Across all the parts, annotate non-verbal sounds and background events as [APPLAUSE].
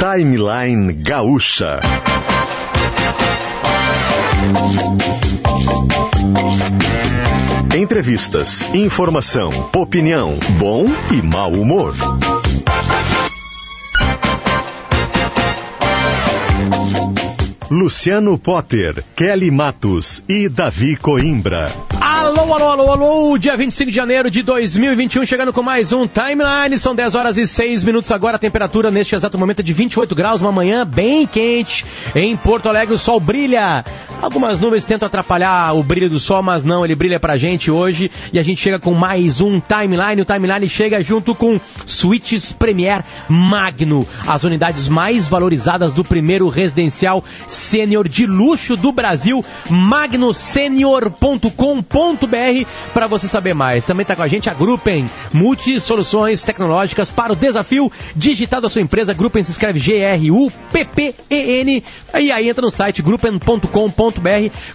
Timeline Gaúcha. Entrevistas, informação, opinião, bom e mau humor. Luciano Potter, Kelly Matos e Davi Coimbra. Alô, alô, alô, alô! Dia 25 de janeiro de 2021, chegando com mais um Timeline. São 10 horas e 6 minutos agora. A temperatura neste exato momento é de 28 graus, uma manhã bem quente. Em Porto Alegre o sol brilha. Algumas nuvens tentam atrapalhar o brilho do sol, mas não, ele brilha pra gente hoje. E a gente chega com mais um Timeline. O Timeline chega junto com Switches Premier Magno, as unidades mais valorizadas do primeiro residencial sênior de luxo do Brasil, magnosenior.com.br para você saber mais. Também está com a gente a Gruppen, multi soluções tecnológicas para o desafio digital da sua empresa. Gruppen se escreve G-R-U-P-P-E-N. E aí entra no site gruppen.com.br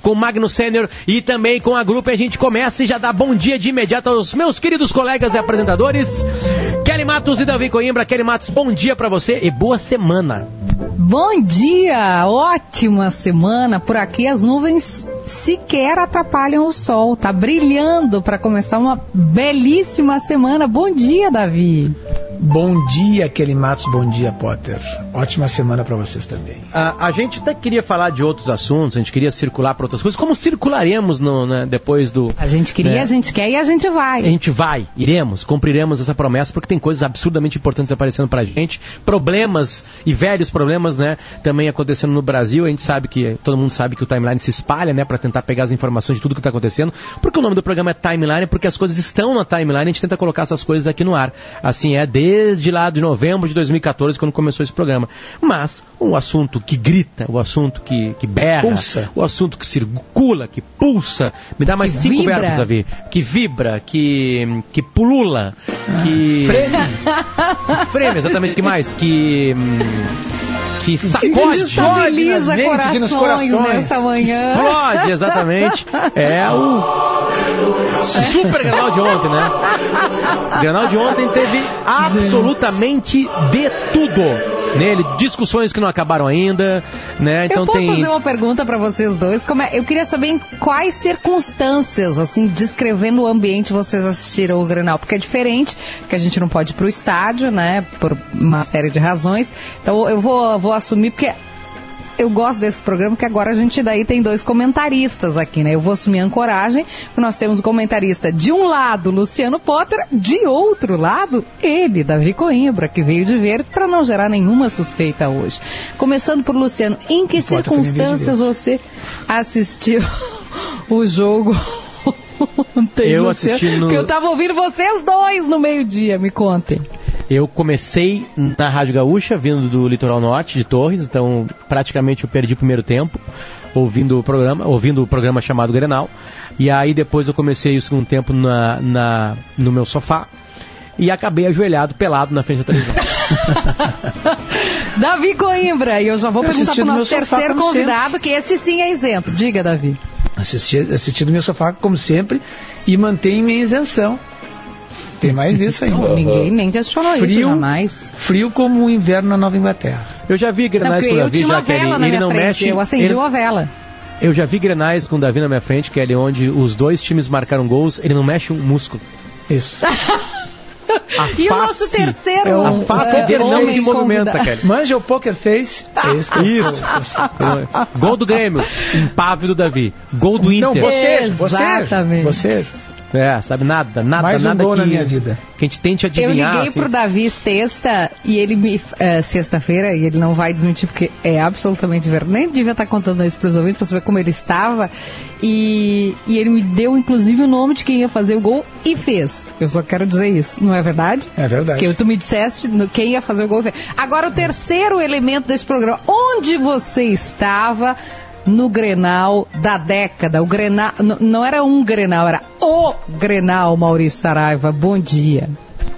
com o Magno Senior e também com a Gruppen. A gente começa e já dá bom dia de imediato aos meus queridos colegas e apresentadores. Kelly Matos e Davi Coimbra. Kelly Matos, bom dia para você e boa semana. Bom dia, ótima semana. Por aqui as nuvens sequer atrapalham o sol. Tá brilhando para começar uma belíssima semana. Bom dia, Davi. Bom dia, Kelly Matos. Bom dia, Potter. Ótima semana para vocês também. A, a, gente até queria falar de outros assuntos, a gente queria circular para outras coisas. Como circularemos no, né, depois do. A gente queria, né? a gente quer e a gente vai. A gente vai, iremos, cumpriremos essa promessa, porque tem coisas absurdamente importantes aparecendo pra gente. Problemas e velhos problemas, né? Também acontecendo no Brasil. A gente sabe que, todo mundo sabe que o timeline se espalha, né? Pra tentar pegar as informações de tudo que tá acontecendo. Porque o nome do programa é Timeline, porque as coisas estão na timeline, a gente tenta colocar essas coisas aqui no ar. Assim é desde lá de novembro de 2014, quando começou esse programa. Mas o assunto que grita, o assunto que, que berra, Pulsa. o assunto que circula, que pulsa, me dá mais Que cinco vibra. verbos, Davi. Que vibra, que, que pulula, que. [LAUGHS] Freme, exatamente, que mais? Que. hum, Que sacode. Estabiliza nas mentes e nos corações nessa manhã. Explode, exatamente. É o super Grenal de ontem, né? O Grenal de ontem teve absolutamente de tudo nele, discussões que não acabaram ainda, né? Então eu posso tem fazer uma pergunta para vocês dois? Como é- eu queria saber em quais circunstâncias, assim, descrevendo o ambiente, vocês assistiram o Grenal, porque é diferente, porque a gente não pode ir pro estádio, né, por uma série de razões. Então eu vou, vou assumir porque eu gosto desse programa porque agora a gente daí tem dois comentaristas aqui, né? Eu vou assumir a ancoragem, porque nós temos o comentarista de um lado, Luciano Potter, de outro lado, ele, Davi Coimbra, que veio de verde para não gerar nenhuma suspeita hoje. Começando por Luciano, em que Potter circunstâncias você assistiu [LAUGHS] o jogo? [LAUGHS] Ontem, Eu Luciano? assisti no- Porque eu tava ouvindo vocês dois no meio-dia, me contem. Eu comecei na Rádio Gaúcha, vindo do Litoral Norte, de Torres, então praticamente eu perdi o primeiro tempo ouvindo o programa, ouvindo o programa chamado Grenal. E aí depois eu comecei o segundo tempo na, na- no meu sofá e acabei ajoelhado, pelado na frente da televisão. [LAUGHS] Davi Coimbra, e eu já vou Eu perguntar pro no nosso terceiro convidado, que esse sim é isento. Diga, Davi. Assisti, assisti do meu sofá, como sempre, e mantenho minha isenção. Tem mais isso ainda. Ninguém nem questionou isso Frio. jamais. Frio como o inverno na Nova Inglaterra. Eu já vi Não, grenais porque com o eu Davi, uma já que ele, minha não frente, mexe. eu acendi ele- uma vela. Eu já vi grenais com o Davi na minha frente, que é ali onde os dois times marcaram gols, ele não mexe um músculo. Isso. [LAUGHS] A E o face- nosso terceiro é A um- face é, dele não se movimenta. Kelly. Manja o Poker Face. É isso. que eu- Isso. Gol do Grêmio, impávido Davi. Gol do Não, Inter. você, você, Exatamente. você. É, sabe nada, nada, Mais um nada gol que, na minha vida. que a gente tente Eu adivinhar. liguei assim. pro Davi sexta e ele me. eh, sexta-feira, e ele não vai desmentir porque é absolutamente verdade. Nem devia estar contando isso pros ouvintes pra saber como ele estava. E, e ele me deu, inclusive, o nome de quem ia fazer o gol e fez. Eu só quero dizer isso, não é verdade? É verdade. Porque tu me disseste no- quem ia fazer o gol. e fez. Agora, o terceiro elemento desse programa. Onde você estava no Grenal da década? O Grenal. Não era um Grenal, era o Grenal, Maurício Saraiva. Bom dia.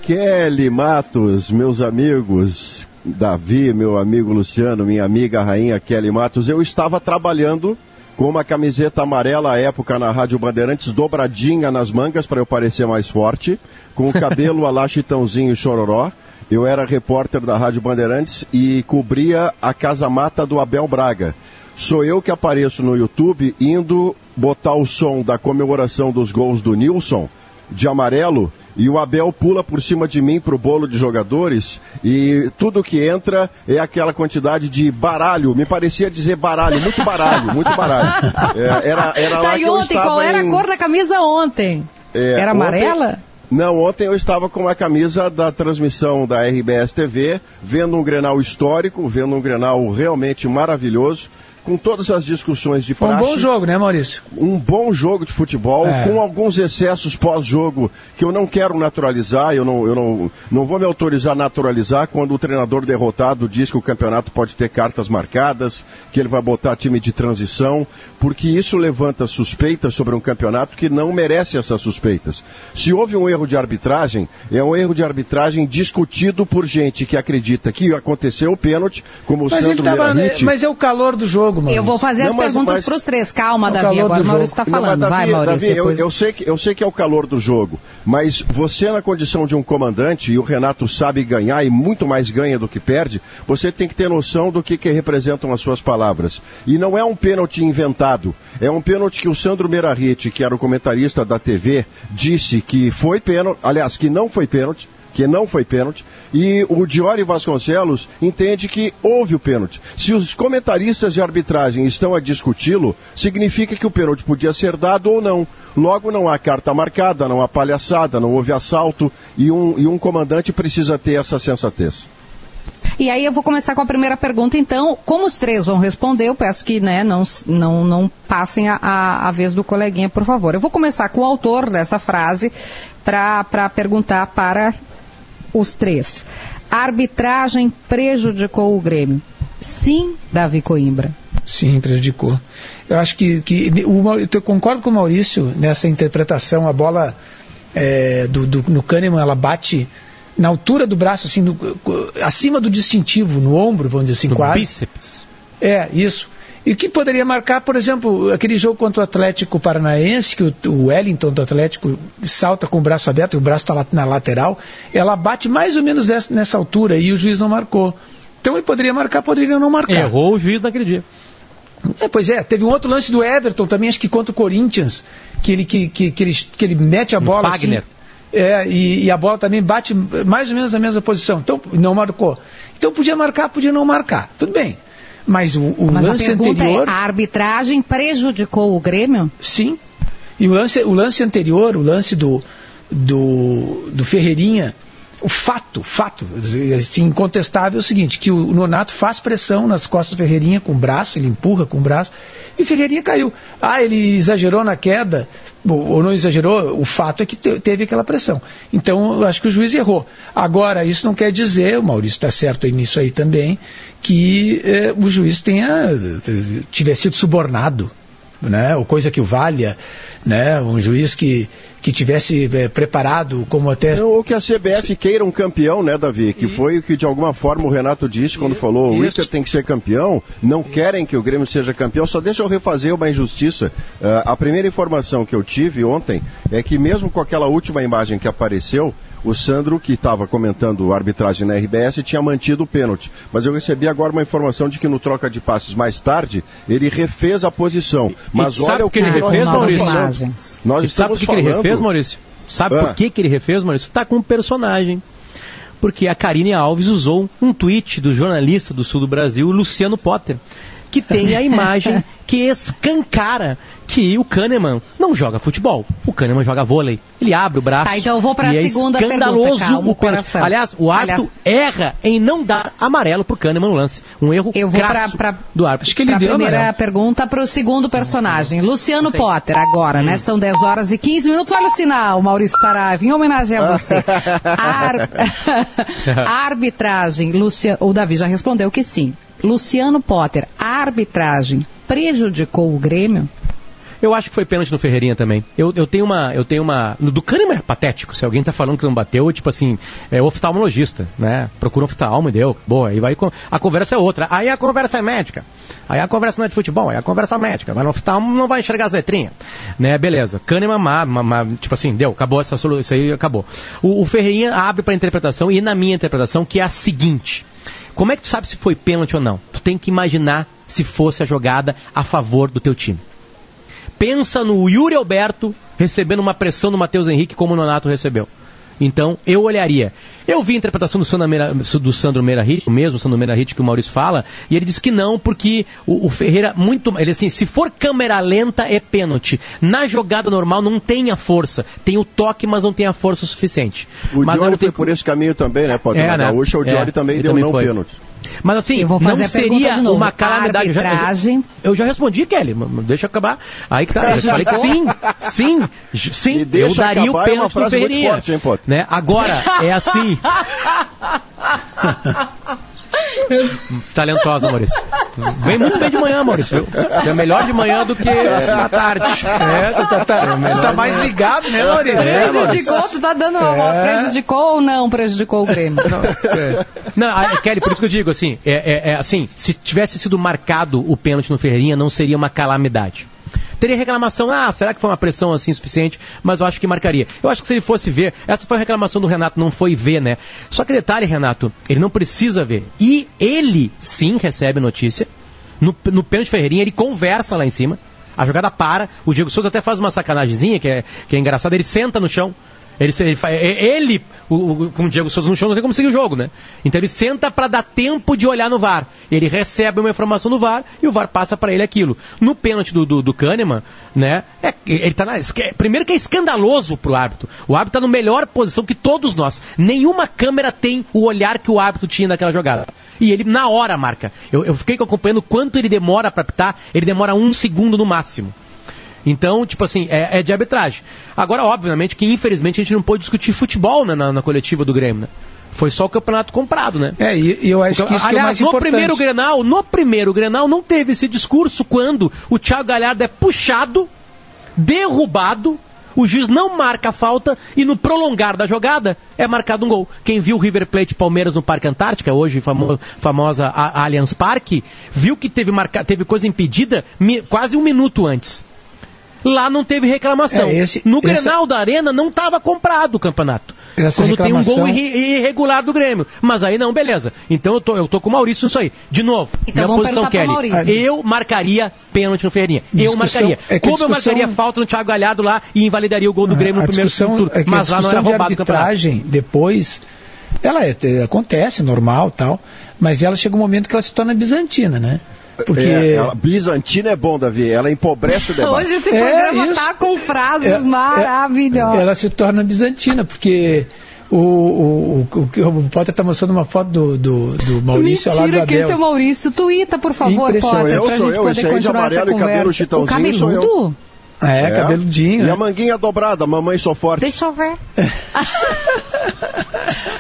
Kelly Matos, meus amigos, Davi, meu amigo Luciano, minha amiga rainha Kelly Matos, eu estava trabalhando com uma camiseta amarela à época na Rádio Bandeirantes, dobradinha nas mangas para eu parecer mais forte, com o cabelo a lá Chitãozinho e Chororó, eu era repórter da Rádio Bandeirantes e cobria a casa mata do Abel Braga. Sou eu que apareço no YouTube indo botar o som da comemoração dos gols do Nilson de amarelo e o Abel pula por cima de mim pro bolo de jogadores e tudo que entra é aquela quantidade de baralho. Me parecia dizer baralho, muito baralho, muito baralho. [LAUGHS] É, era, era lá Tá, que e ontem, qual era em- a cor da camisa ontem? É, era ontem- amarela? Não, ontem eu estava com a camisa da transmissão da RBS TV, vendo um Grenal histórico, vendo um Grenal realmente maravilhoso, com todas as discussões de Foi um praxe bom jogo, né, Maurício? um bom jogo de futebol, É. com alguns excessos pós-jogo que eu não quero naturalizar, eu não, eu não, não vou me autorizar a naturalizar quando o treinador derrotado diz que o campeonato pode ter cartas marcadas, que ele vai botar time de transição, porque isso levanta suspeitas sobre um campeonato que não merece essas suspeitas. Se houve um erro de arbitragem, é um erro de arbitragem discutido por gente que acredita que aconteceu o pênalti, como o Mas ele Sandro tava. Mas é o calor do jogo, Maurício. Eu vou fazer Não, as mas- perguntas mas- pros três. Calma, É Davi. Agora o Maurício está Não, falando. Vai, Davi, Maurício, Davi, eu- depois. eu, sei que, eu sei que é o calor do jogo, mas você na condição de um comandante, e o Renato sabe ganhar e muito mais ganha do que perde, você tem que ter noção do que, que representam as suas palavras. E não é um pênalti inventado, é um pênalti que o Sandro Merahit, que era o comentarista da TV, disse que foi pênalti, aliás, que não foi pênalti, que não foi pênalti, e o Diori Vasconcelos entende que houve o pênalti. Se os comentaristas de arbitragem estão a discuti-lo, significa que o pênalti podia ser dado ou não. Logo, não há carta marcada, não há palhaçada, não houve assalto, e um, e um comandante precisa ter essa sensatez. E aí eu vou começar com a primeira pergunta, então. Como os três vão responder, eu peço que né, não, não, não passem a, a, vez do coleguinha, por favor. Eu vou começar com o autor dessa frase para perguntar para os três. A arbitragem prejudicou o Grêmio? Sim, Davi Coimbra. Sim, prejudicou. Eu acho que, que o, eu concordo com o Maurício nessa interpretação. A bola é, do, do- no Kahneman, ela bate na altura do braço, assim, no- acima do distintivo, no ombro, vamos dizer assim, Do quase. bíceps. É, isso. E que poderia marcar, por exemplo, aquele jogo contra o Atlético Paranaense, que o, Wellington do Atlético salta com o braço aberto e o braço está na lateral, ela bate mais ou menos essa- nessa altura e o juiz não marcou. Então ele poderia marcar, poderia não marcar. Errou o juiz naquele dia. É, pois é, teve um outro lance do Everton também, acho que contra o Corinthians, que ele, que, que, que ele, que ele mete a bola. Fagner. Assim, é, e, e a bola também bate mais ou menos na mesma posição. Então, não marcou. Então podia marcar, podia não marcar. Tudo bem. Mas o, o Mas lance pergunta anterior. é: a arbitragem prejudicou o Grêmio? Sim. E o lance, o lance anterior, o lance do, do, do Ferreirinha, o fato, fato, assim, incontestável é o seguinte, que o Nonato faz pressão nas costas do Ferreirinha com o braço, ele empurra com o braço, e o Ferreirinha caiu. Ah, ele exagerou na queda, ou não exagerou, o fato é que te- teve aquela pressão. Então, eu acho que o juiz errou. Agora, isso não quer dizer, o Maurício está certo nisso aí também, que eh, o juiz tenha eh, tivesse sido subornado né, ou coisa que o valha, né, um juiz que, que tivesse eh, preparado como até Ou que a CBF queira um campeão, né, Davi? Que foi o que de alguma forma o Renato disse quando falou: o. Inter tem que ser campeão, não querem que o Grêmio seja campeão. Só deixa eu refazer uma injustiça. Ah, a primeira informação que eu tive ontem é que, mesmo com aquela última imagem que apareceu, o Sandro, que estava comentando a arbitragem na RBS, tinha mantido o pênalti. Mas eu recebi agora uma informação de que no troca de passes mais tarde, ele refez a posição. Mas sabe olha o o que que ele nós refez, Maurício? Imagens. Nós E sabe por estamos que, que ele refez, Maurício? Sabe Ah. por que, que ele refez, Maurício? Tá com um personagem. Porque a Karine Alves usou um tweet do jornalista do sul do Brasil, Luciano Potter, que tem a imagem [LAUGHS] que escancara que o Kahneman não joga futebol. O Kahneman joga vôlei. Ele abre o braço. Tá, então eu vou pra e é segunda escandaloso pergunta, calma, o. Aliás, o árbitro erra em não dar amarelo pro Kahneman no lance. Um erro Eu vou pra, pra, do árbitro. Acho que ele pra deu primeira amarelo. pergunta para o segundo personagem, Luciano. Potter, agora, né? São 10 horas e 15 minutos. Olha o sinal, Maurício Saraiva, em homenagem a você. A, [LAUGHS] ar- a [LAUGHS] arbitragem, Lucia... o Davi já respondeu que sim. Luciano Potter, a arbitragem prejudicou o Grêmio? Eu acho que foi pênalti no Ferreirinha também. Eu, eu tenho uma. Eu tenho uma. Do Kahneman é patético. Se alguém tá falando que não bateu, tipo assim, é oftalmologista, né? Procura um oftalmo e deu. Boa, aí vai. A conversa é outra. Aí a conversa é médica. Aí a conversa não é de futebol, aí a conversa é médica. Vai no oftalmo, não vai enxergar as letrinhas. Né? Beleza. Kahneman, ma, ma, ma- tipo assim, deu, acabou essa solução. Isso aí acabou. O, o Ferreirinha abre pra interpretação, e na minha interpretação, que é a seguinte. Como é que tu sabe se foi pênalti ou não? Tu tem que imaginar se fosse a jogada a favor do teu time. Pensa no Yuri Alberto recebendo uma pressão do Matheus Henrique como o Nonato recebeu. Então, eu olharia. Eu vi a interpretação do Sandro Meira, do Sandro Meirahit, o mesmo Sandro Meirahit que o Maurício fala, e ele disse que não, porque o, o Ferreira, muito. Ele assim, se for câmera lenta, é pênalti. Na jogada normal, não tem a força. Tem o toque, mas não tem a força suficiente. O mas Diori foi por esse caminho também, né, Pode É, né? Gaúcha, o É, Diori também ele deu também não foi. pênalti. Mas assim, Eu vou fazer não seria uma calamidade. Eu já- eu já- Arbitragem. Eu já respondi, Kelly. Deixa eu acabar. Aí que tá. Eu falei que sim, sim, sim. Eu daria o é uma pênalti pro Ferreirinha. forte, hein, né? Agora, é assim. [LAUGHS] Talentosa, Maurício. Vem muito bem de manhã, Maurício. viu? É melhor de manhã do que na tarde. É, tu tá, tá- tu tá mais ligado, né, Maurício? É, Prejudicou, tu tá dando. Prejudicou ou não prejudicou o Grêmio? Não, a- Kelly, por isso que eu digo assim, é, é- é assim, se tivesse sido marcado o pênalti no Ferreirinha, não seria uma calamidade. Teria reclamação, ah, será que foi uma pressão assim suficiente? Mas eu acho que marcaria. Eu acho que se ele fosse ver, essa foi a reclamação do Renato, não foi ver, né? Só que detalhe, Renato, ele não precisa ver. E ele sim recebe notícia. No, no pênalti Ferreirinha, ele conversa lá em cima. A jogada para, o Diego Souza até faz uma sacanagemzinha, que é, que é engraçada, ele senta no chão. Ele, ele, ele o, o- o Diego Souza no chão, não tem como seguir o jogo, né? Então ele senta para dar tempo de olhar no VAR. Ele recebe uma informação no VAR e o VAR passa para ele aquilo. No pênalti do, do, do Kahneman, né? é- ele tá na, primeiro que é escandaloso pro árbitro. O árbitro tá na melhor posição que todos nós. Nenhuma câmera tem o olhar que o árbitro tinha naquela jogada. E ele na hora marca. Eu, eu fiquei acompanhando quanto ele demora para apitar. Ele demora um segundo no máximo. Então, tipo assim, é, é de arbitragem. Agora, obviamente, que infelizmente a gente não pôde discutir futebol né, na, na coletiva do Grêmio, né? Foi só o campeonato comprado, né? É, e, eu acho que isso que é Aliás, no importante. primeiro Grenal, no primeiro Grenal não teve esse discurso quando o Thiago Galhardo é puxado, derrubado, o juiz não marca a falta e no prolongar da jogada é marcado um gol. Quem viu o River Plate Palmeiras no Parque Antártica, hoje famo- famosa a- Allianz Parque, viu que teve, marca, teve coisa impedida quase um minuto antes. Lá não teve reclamação. É, esse- no essa- Grenal da Arena não estava comprado o campeonato. Essa Quando tem um gol reclamação- irre- irregular do Grêmio. Mas aí não, beleza. Então eu tô, eu tô com o Maurício nisso aí. De novo, Então minha posição, Kelly. Eu marcaria pênalti no Ferreirinha. Eu Discussão- marcaria. é Como eu discussão- marcaria falta no Thiago Galhardo lá e invalidaria o gol do Grêmio no a primeiro discussão, turno. é Mas lá não era roubado o campeonato. arbitragem depois, ela é- é- acontece, normal tal, mas ela chega um momento que ela se torna bizantina, né? Porque É, ela- Bizantina é bom, Davi. Ela empobrece o [LAUGHS] debate. Hoje esse É, programa tá com frases É, é, maravilhosas. ela se torna bizantina, porque o, o, o, o, Potter está mostrando uma foto do, do, do Maurício ao lado do Mentira, que esse é o Abel. Maurício. Tuita, por favor, Impressionante. Potter, Eu pra sou gente eu, poder esse aí de continuar essa amarelo e cabelo conversa. O eu. cabeludo? É, cabeludinho. E né? a manguinha dobrada, mamãe sou forte. Deixa eu ver. [LAUGHS]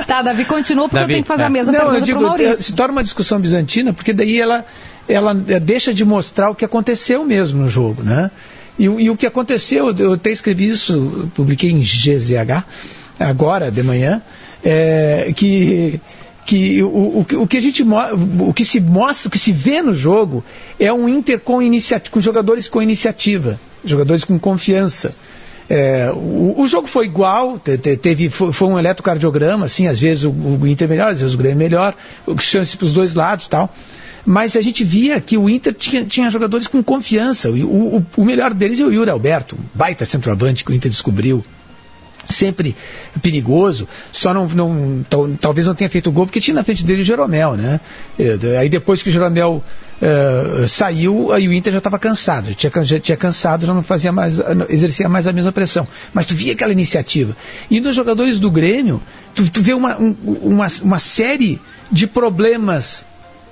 tá, Davi, continua, porque Davi, eu tenho que fazer é. a mesma Não, eu pergunta digo, eh, Maurício. se torna uma discussão bizantina, porque daí ela, ela deixa de mostrar o que aconteceu mesmo no jogo, né? E, o- e o que aconteceu, eu até escrevi isso, publiquei em GZH, agora de manhã, é, que que o, o, que- o que a gente o que se mostra, o que se vê no jogo é um Inter com iniciativa, com jogadores com iniciativa, jogadores com confiança. É, o, o jogo foi igual, te- te- teve, foi, foi um eletrocardiograma, assim, às vezes o, o Inter melhor, às vezes o Grêmio melhor, chance para os dois lados tal. Mas a gente via que o Inter tinha, tinha jogadores com confiança. O, o, o melhor deles é o Yuri Alberto, um baita centroavante que o Inter descobriu sempre perigoso, só não, não tal- talvez não tenha feito gol porque tinha na frente dele o Jeromel, né? Eh, Aí depois que o Jeromel eh, saiu, aí o Inter já estava cansado, tinha, já tinha cansado, já não fazia mais, exercia mais a mesma pressão. Mas tu via aquela iniciativa. E nos jogadores do Grêmio, tu, tu vê uma, um- uma, uma série de problemas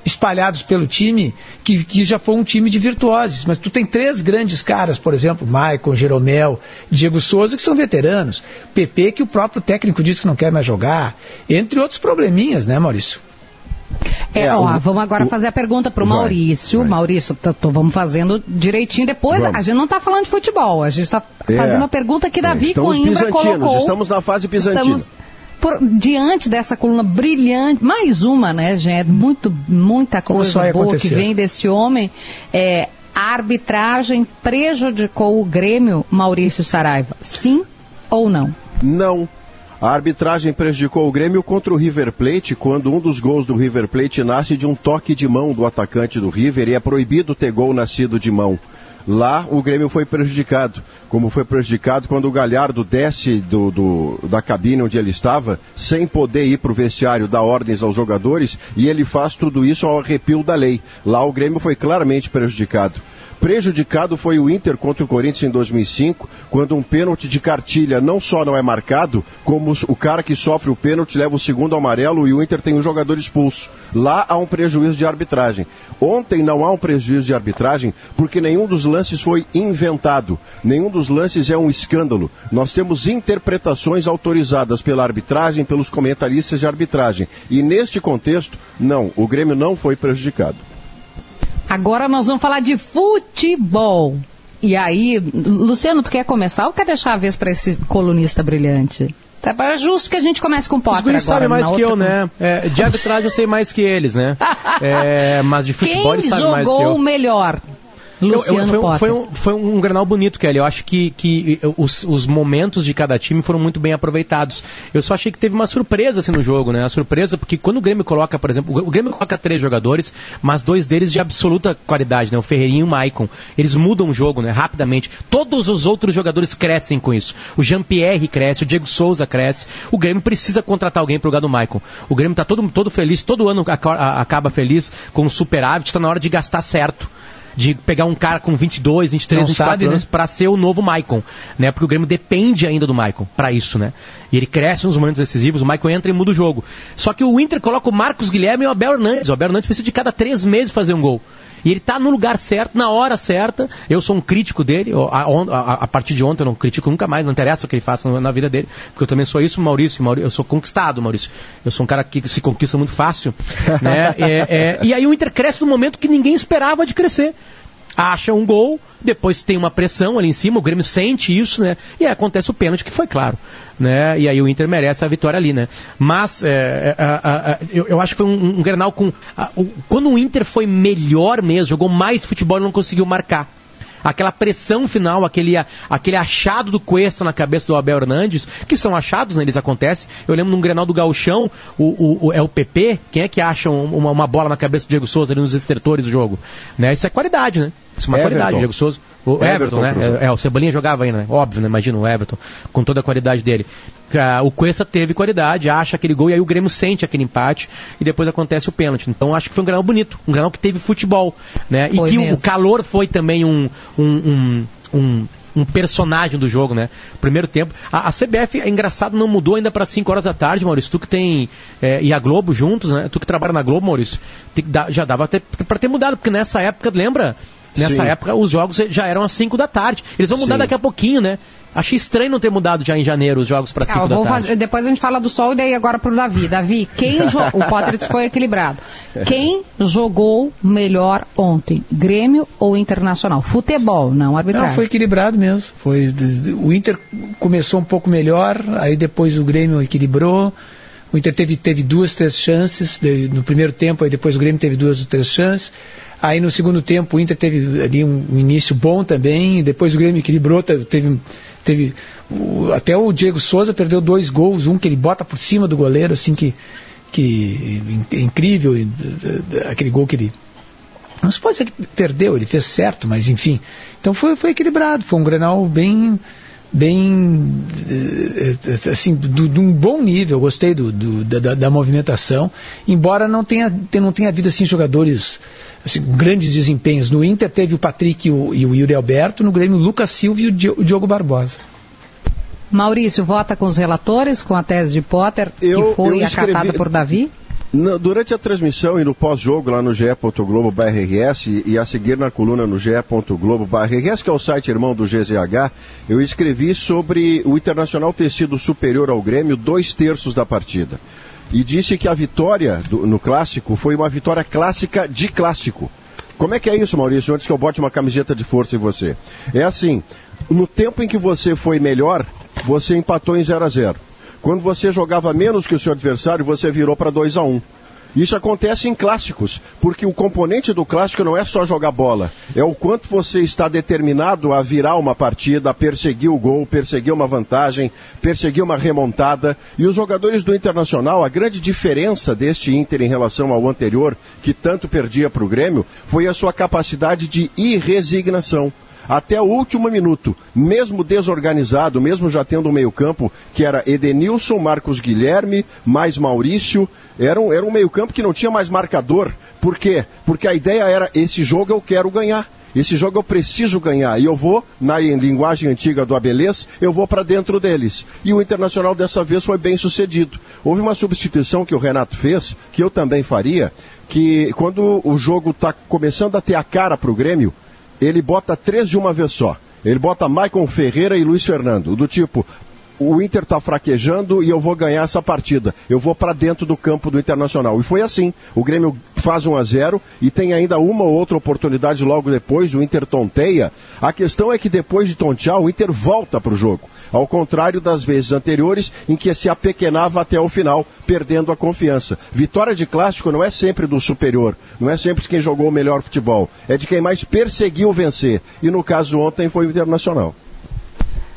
espalhados pelo time, que, que já foi um time de virtuosos. Mas tu tem três grandes caras, por exemplo, Maicon, Jeromel, Diego Souza, que são veteranos. PP, que o próprio técnico diz que não quer mais jogar. Entre outros probleminhas, né, Maurício? É, É, ó, o- vamos agora o- fazer a pergunta pro Vai, Maurício. vai. Maurício, tô- tô- vamos fazendo direitinho. Depois, Vamos. a gente não tá falando de futebol, a gente tá É. fazendo a pergunta que Davi estamos Coimbra colocou. estamos na fase bizantina. Estamos por- diante dessa coluna brilhante, mais uma, né, gente? Muito, muita coisa boa que vem desse homem. É, a arbitragem prejudicou o Grêmio, Maurício Saraiva? Sim ou não? Não. A arbitragem prejudicou o Grêmio contra o River Plate quando um dos gols do River Plate nasce de um toque de mão do atacante do River e é proibido ter gol nascido de mão. Lá o Grêmio foi prejudicado, como foi prejudicado quando o Galhardo desce do, do- da cabine onde ele estava, sem poder ir para o vestiário dar ordens aos jogadores, e ele faz tudo isso ao arrepio da lei. Lá o Grêmio foi claramente prejudicado. Prejudicado foi o Inter contra o Corinthians em 2005, quando um pênalti de cartilha não só não é marcado, como o cara que sofre o pênalti leva o segundo amarelo e o Inter tem um jogador expulso. Lá há um prejuízo de arbitragem. Ontem não há um prejuízo de arbitragem porque nenhum dos lances foi inventado. Nenhum dos lances é um escândalo. Nós temos interpretações autorizadas pela arbitragem, pelos comentaristas de arbitragem. E neste contexto, não, o Grêmio não foi prejudicado. Agora nós vamos falar de futebol. E aí, Luciano, tu quer começar ou quer deixar a vez para esse colunista brilhante? Tá é justo que a gente comece com o Os Potter guris agora. sabem mais que eu, né? É, de arbitragem eu sei mais que eles, né? [LAUGHS] É, mas de futebol Quem eles sabem mais que jogou eu. melhor? Eu- eu- Luciano foi, um- foi um, foi um granal bonito, Kelly. Eu acho que, que os, os momentos de cada time foram muito bem aproveitados. Eu só achei que teve uma surpresa assim, no jogo, né? A surpresa, porque quando o Grêmio coloca, por exemplo, o Grêmio coloca três jogadores, mas dois deles de absoluta qualidade, né? O Ferreirinho e o Maicon. Eles mudam o jogo, né? Rapidamente. Todos os outros jogadores crescem com isso. O Jean-Pierre cresce, o Diego Souza cresce. O Grêmio precisa contratar alguém pro lugar do Maicon. O Grêmio tá todo, todo feliz, todo ano acaba feliz com o superávit, tá na hora de gastar certo de pegar um cara com 22, 23, Não 24 sabe, anos né? pra ser o novo Maicon, né? Porque o Grêmio depende ainda do Maicon pra isso, né? E ele cresce nos momentos decisivos, o Maicon entra e muda o jogo. Só que o Inter coloca o Marcos Guilherme e o Abel Hernandes. O Abel Hernandes precisa de cada três meses fazer um gol. E ele tá no lugar certo, na hora certa. Eu sou um crítico dele. A, a- a partir de ontem eu não critico nunca mais, não interessa o que ele faça na, na vida dele. Porque eu também sou isso, Maurício. Maurício eu sou conquistado, Maurício. Eu sou um cara que se conquista muito fácil. [LAUGHS] né? É- é- e aí o Inter cresce no momento que ninguém esperava de crescer acha um gol, depois tem uma pressão ali em cima, o Grêmio sente isso, né? E aí acontece o pênalti, que foi claro, né? E aí o Inter merece a vitória ali, né? Mas é, é, eu, eu acho que foi um, um Grenal com... o- quando o Inter foi melhor mesmo, jogou mais futebol, ele não conseguiu marcar. Aquela pressão final, aquele, aquele achado do Cuesta na cabeça do Abel Hernandes, que são achados, né, eles acontecem. Eu lembro num Grenal do Gauchão, o, o- é o PP, quem é que acha um- uma, uma bola na cabeça do Diego Souza ali nos estertores do jogo? Né? Isso é qualidade, né? Isso é uma Everton. qualidade, Diego Souza. O Everton, Everton né? É, é, o Cebolinha jogava ainda, né? Óbvio, né? Imagina o Everton, com toda a qualidade dele. Ah, O Cuesta teve qualidade, acha aquele gol e aí o Grêmio sente aquele empate e depois acontece o pênalti. Então acho que foi um granal bonito, um granal que teve futebol, né? E Foi que o- mesmo. o calor foi também um, um, um, um, um personagem do jogo, né? Primeiro tempo. A, a CBF, é engraçado, não mudou ainda para 5 horas da tarde, Maurício. Tu que tem. é, e a Globo juntos, né? Tu que trabalha na Globo, Maurício. tem que dar- já dava até para ter mudado, porque nessa época, lembra? Nessa Sim. época os jogos já eram às 5 da tarde. Eles vão mudar Sim. daqui a pouquinho, né? Achei estranho não ter mudado já em janeiro os jogos para Ah, 5 eu da tarde. fazer- depois a gente fala do sol e daí agora pro Davi. Davi, quem o Potter foi equilibrado. Quem jogou melhor ontem? Grêmio ou Internacional? Futebol, não arbitragem. Não, foi equilibrado mesmo. Foi, o Inter começou um pouco melhor, aí depois o Grêmio equilibrou. O Inter teve, teve duas, três chances de- no primeiro tempo, aí depois o Grêmio teve duas ou três chances. Aí no segundo tempo o Inter teve ali um, início bom também, depois o Grêmio equilibrou, te- teve, teve até o Diego Souza perdeu dois gols, um que ele bota por cima do goleiro, assim que, que in- incrível, aquele gol que ele não se pode dizer que perdeu, ele fez certo, mas enfim. Então foi, foi equilibrado, foi um Grenal bem, bem, eh, assim, de um bom nível, gostei do, do- da, da- movimentação, embora não tenha, te- não tenha havido assim, jogadores assim, com grandes desempenhos. No Inter teve o Patrick e o, e o Yuri Alberto, no Grêmio o Lucas Silva e o Di- o Diogo Barbosa. Maurício, vota com os relatores, com a tese de Potter, Eu- que foi escrevi- acatada por Davi? Na- durante a transmissão e no pós-jogo lá no ge.globo.rs e a seguir na coluna no ge.globo.rs, que é o site irmão do GZH, eu escrevi sobre o Internacional ter sido superior ao Grêmio dois terços da partida. e disse que a vitória do, no clássico foi uma vitória clássica de clássico. Como é que é isso, Maurício? Antes que eu bote uma camiseta de força em você. É assim, no tempo em que você foi melhor, você empatou em 0 a 0 Quando você jogava menos que o seu adversário, você virou para 2 a 1 isso acontece em clássicos, porque o componente do clássico não é só jogar bola, é o quanto você está determinado a virar uma partida, a perseguir o gol, perseguir uma vantagem, perseguir uma remontada. E os jogadores do Internacional, a grande diferença deste Inter em relação ao anterior, que tanto perdia para o Grêmio, foi a sua capacidade de irresignação até o último minuto, mesmo desorganizado, mesmo já tendo um meio-campo que era Edenilson, Marcos Guilherme, mais Maurício, era um, era um meio-campo que não tinha mais marcador. Por quê? Porque a ideia era: esse jogo eu quero ganhar. Esse jogo eu preciso ganhar e eu vou, na linguagem antiga do Abelês, eu vou para dentro deles. E o Internacional dessa vez foi bem sucedido. Houve uma substituição que o Renato fez, que eu também faria, que quando o jogo está começando a ter a cara para o Grêmio, ele bota três de uma vez só. Ele bota Maicon Ferreira e Luiz Fernando, do tipo, o Inter está fraquejando e eu vou ganhar essa partida. Eu vou para dentro do campo do Internacional. E foi assim. O Grêmio faz 1 a 0 e tem ainda uma ou outra oportunidade logo depois. O Inter tonteia. A questão é que depois de tontear, o Inter volta para o jogo. Ao contrário das vezes anteriores em que se apequenava até o final, perdendo a confiança. Vitória de clássico não é sempre do superior, não é sempre quem jogou o melhor futebol, é de quem mais perseguiu vencer. E no caso ontem foi o Internacional.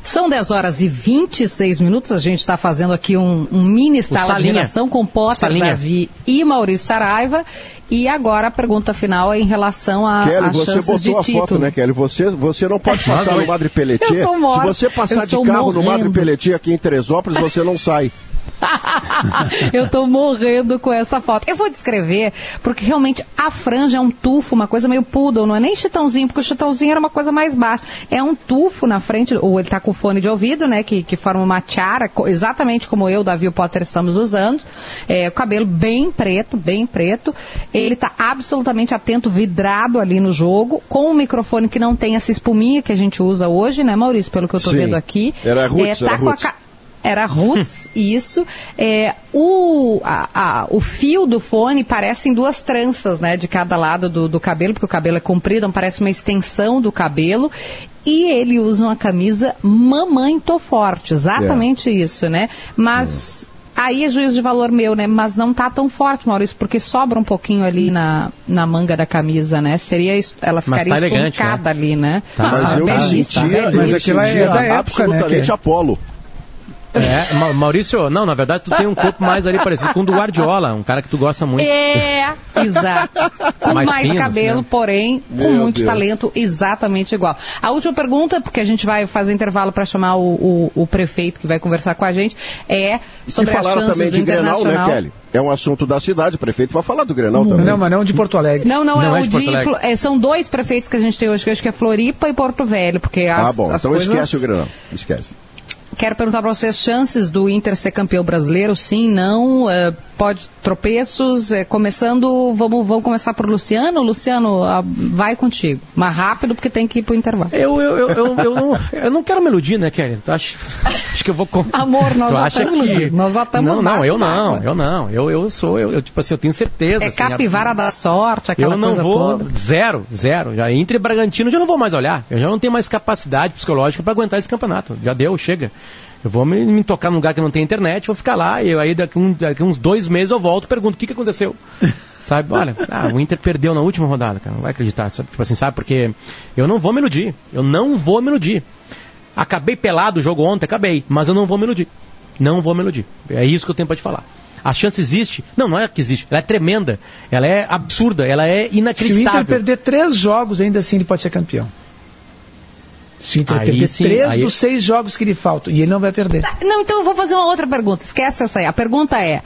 São 10 horas e 26 minutos. A gente está fazendo aqui um, um mini sala de redação com Potter, Davi e Maurício Saraiva. E agora a pergunta final é em relação a, Kelly, a você botou a título. foto, né, Kelly? Você, você não pode [LAUGHS] passar no Madre Pelletier. Se você passar de carro morrendo. no Madre Pelletier aqui em Teresópolis, você não sai. [LAUGHS] [LAUGHS] eu tô morrendo com essa foto. Eu vou descrever, porque realmente a franja é um tufo, uma coisa meio poodle, não é nem chitãozinho, porque o chitãozinho era uma coisa mais baixa. É um tufo na frente, ou ele tá com fone de ouvido, né, que, que forma uma tiara, exatamente como eu, Davi e o Potter estamos usando. É, o cabelo bem preto, bem preto. Ele tá absolutamente atento, vidrado ali no jogo, com um microfone que não tem essa espuminha que a gente usa hoje, né, Maurício, pelo que eu tô Sim. vendo aqui. Era roots, é, tá era roots. A era roots, [LAUGHS] isso. É, o, a, a, o fio do fone parece em duas tranças, né, de cada lado do, do cabelo, porque o cabelo é comprido, então parece uma extensão do cabelo. E ele usa uma camisa mamãe tô forte, exatamente é. isso, né? Mas é. Aí é juízo de valor meu, né? Mas não tá tão forte, Maurício, porque sobra um pouquinho ali na, na manga da camisa, né? Seria ela ficaria tá elegante, né? ali, né? Tá. Mas, mas eu belíssima, sentia, mas aquilo é da época, absolutamente né? Apolo. É, Maurício, não, na verdade tu tem um corpo mais ali parecido com o do Guardiola, um cara que tu gosta muito. É, exato. [LAUGHS] Com mais, mais finos, cabelo, né? porém, com Meu muito Deus. talento, exatamente igual. A última pergunta, porque a gente vai fazer intervalo para chamar o, o, o, prefeito que vai conversar com a gente, é sobre e falaram as também de Grenal, né, Kelly? É um assunto da cidade, o prefeito vai falar do Grenal não, também. Não, mas não de Porto Alegre. Não, não, não é, é, o de, de é, são dois prefeitos que a gente tem hoje, que eu acho que é Floripa e Porto Velho, porque as, Ah, bom, as então coisas... esquece o Grenal, esquece. Quero perguntar para vocês, chances do Inter ser campeão brasileiro, sim, não, é, pode tropeços, é, começando, vamos, vamos começar por Luciano, Luciano, a, vai contigo, mas rápido porque tem que ir pro intervalo. Eu, eu, eu, eu, eu, não, eu não quero me iludir, né, Kelly? Tu acha, acho que eu vou... Amor, nós tu já estamos que... nós já estamos Não, não, eu não, eu não, eu, eu sou, eu, eu, tipo assim, eu tenho certeza. É assim, capivara a... da sorte, aquela eu não coisa vou, toda. Zero, zero, já entre Bragantino já não vou mais olhar, eu já não tenho mais capacidade psicológica para aguentar esse campeonato, já deu, chega. Eu vou me, me, tocar num lugar que não tem internet, vou ficar lá, e aí daqui, um, daqui uns dois meses eu volto e pergunto o que, que aconteceu. [LAUGHS] sabe? Olha, ah, o Inter perdeu na última rodada, cara, não vai acreditar. Sabe? Tipo assim, sabe? Porque eu não vou me iludir. Eu não vou me iludir. Acabei pelado o jogo ontem, acabei, mas eu não vou me iludir. Não vou me iludir. É isso que eu tenho para te falar. A chance existe? Não, não é que existe. Ela é tremenda. Ela é absurda. Ela é inacreditável. Se o Inter perder três jogos, ainda assim ele pode ser campeão. Se o Inter aí, perder sim, três aí... dos seis jogos que lhe faltam, e ele não vai perder. Tá, não, então eu vou fazer uma outra pergunta. Esquece essa aí. A pergunta é: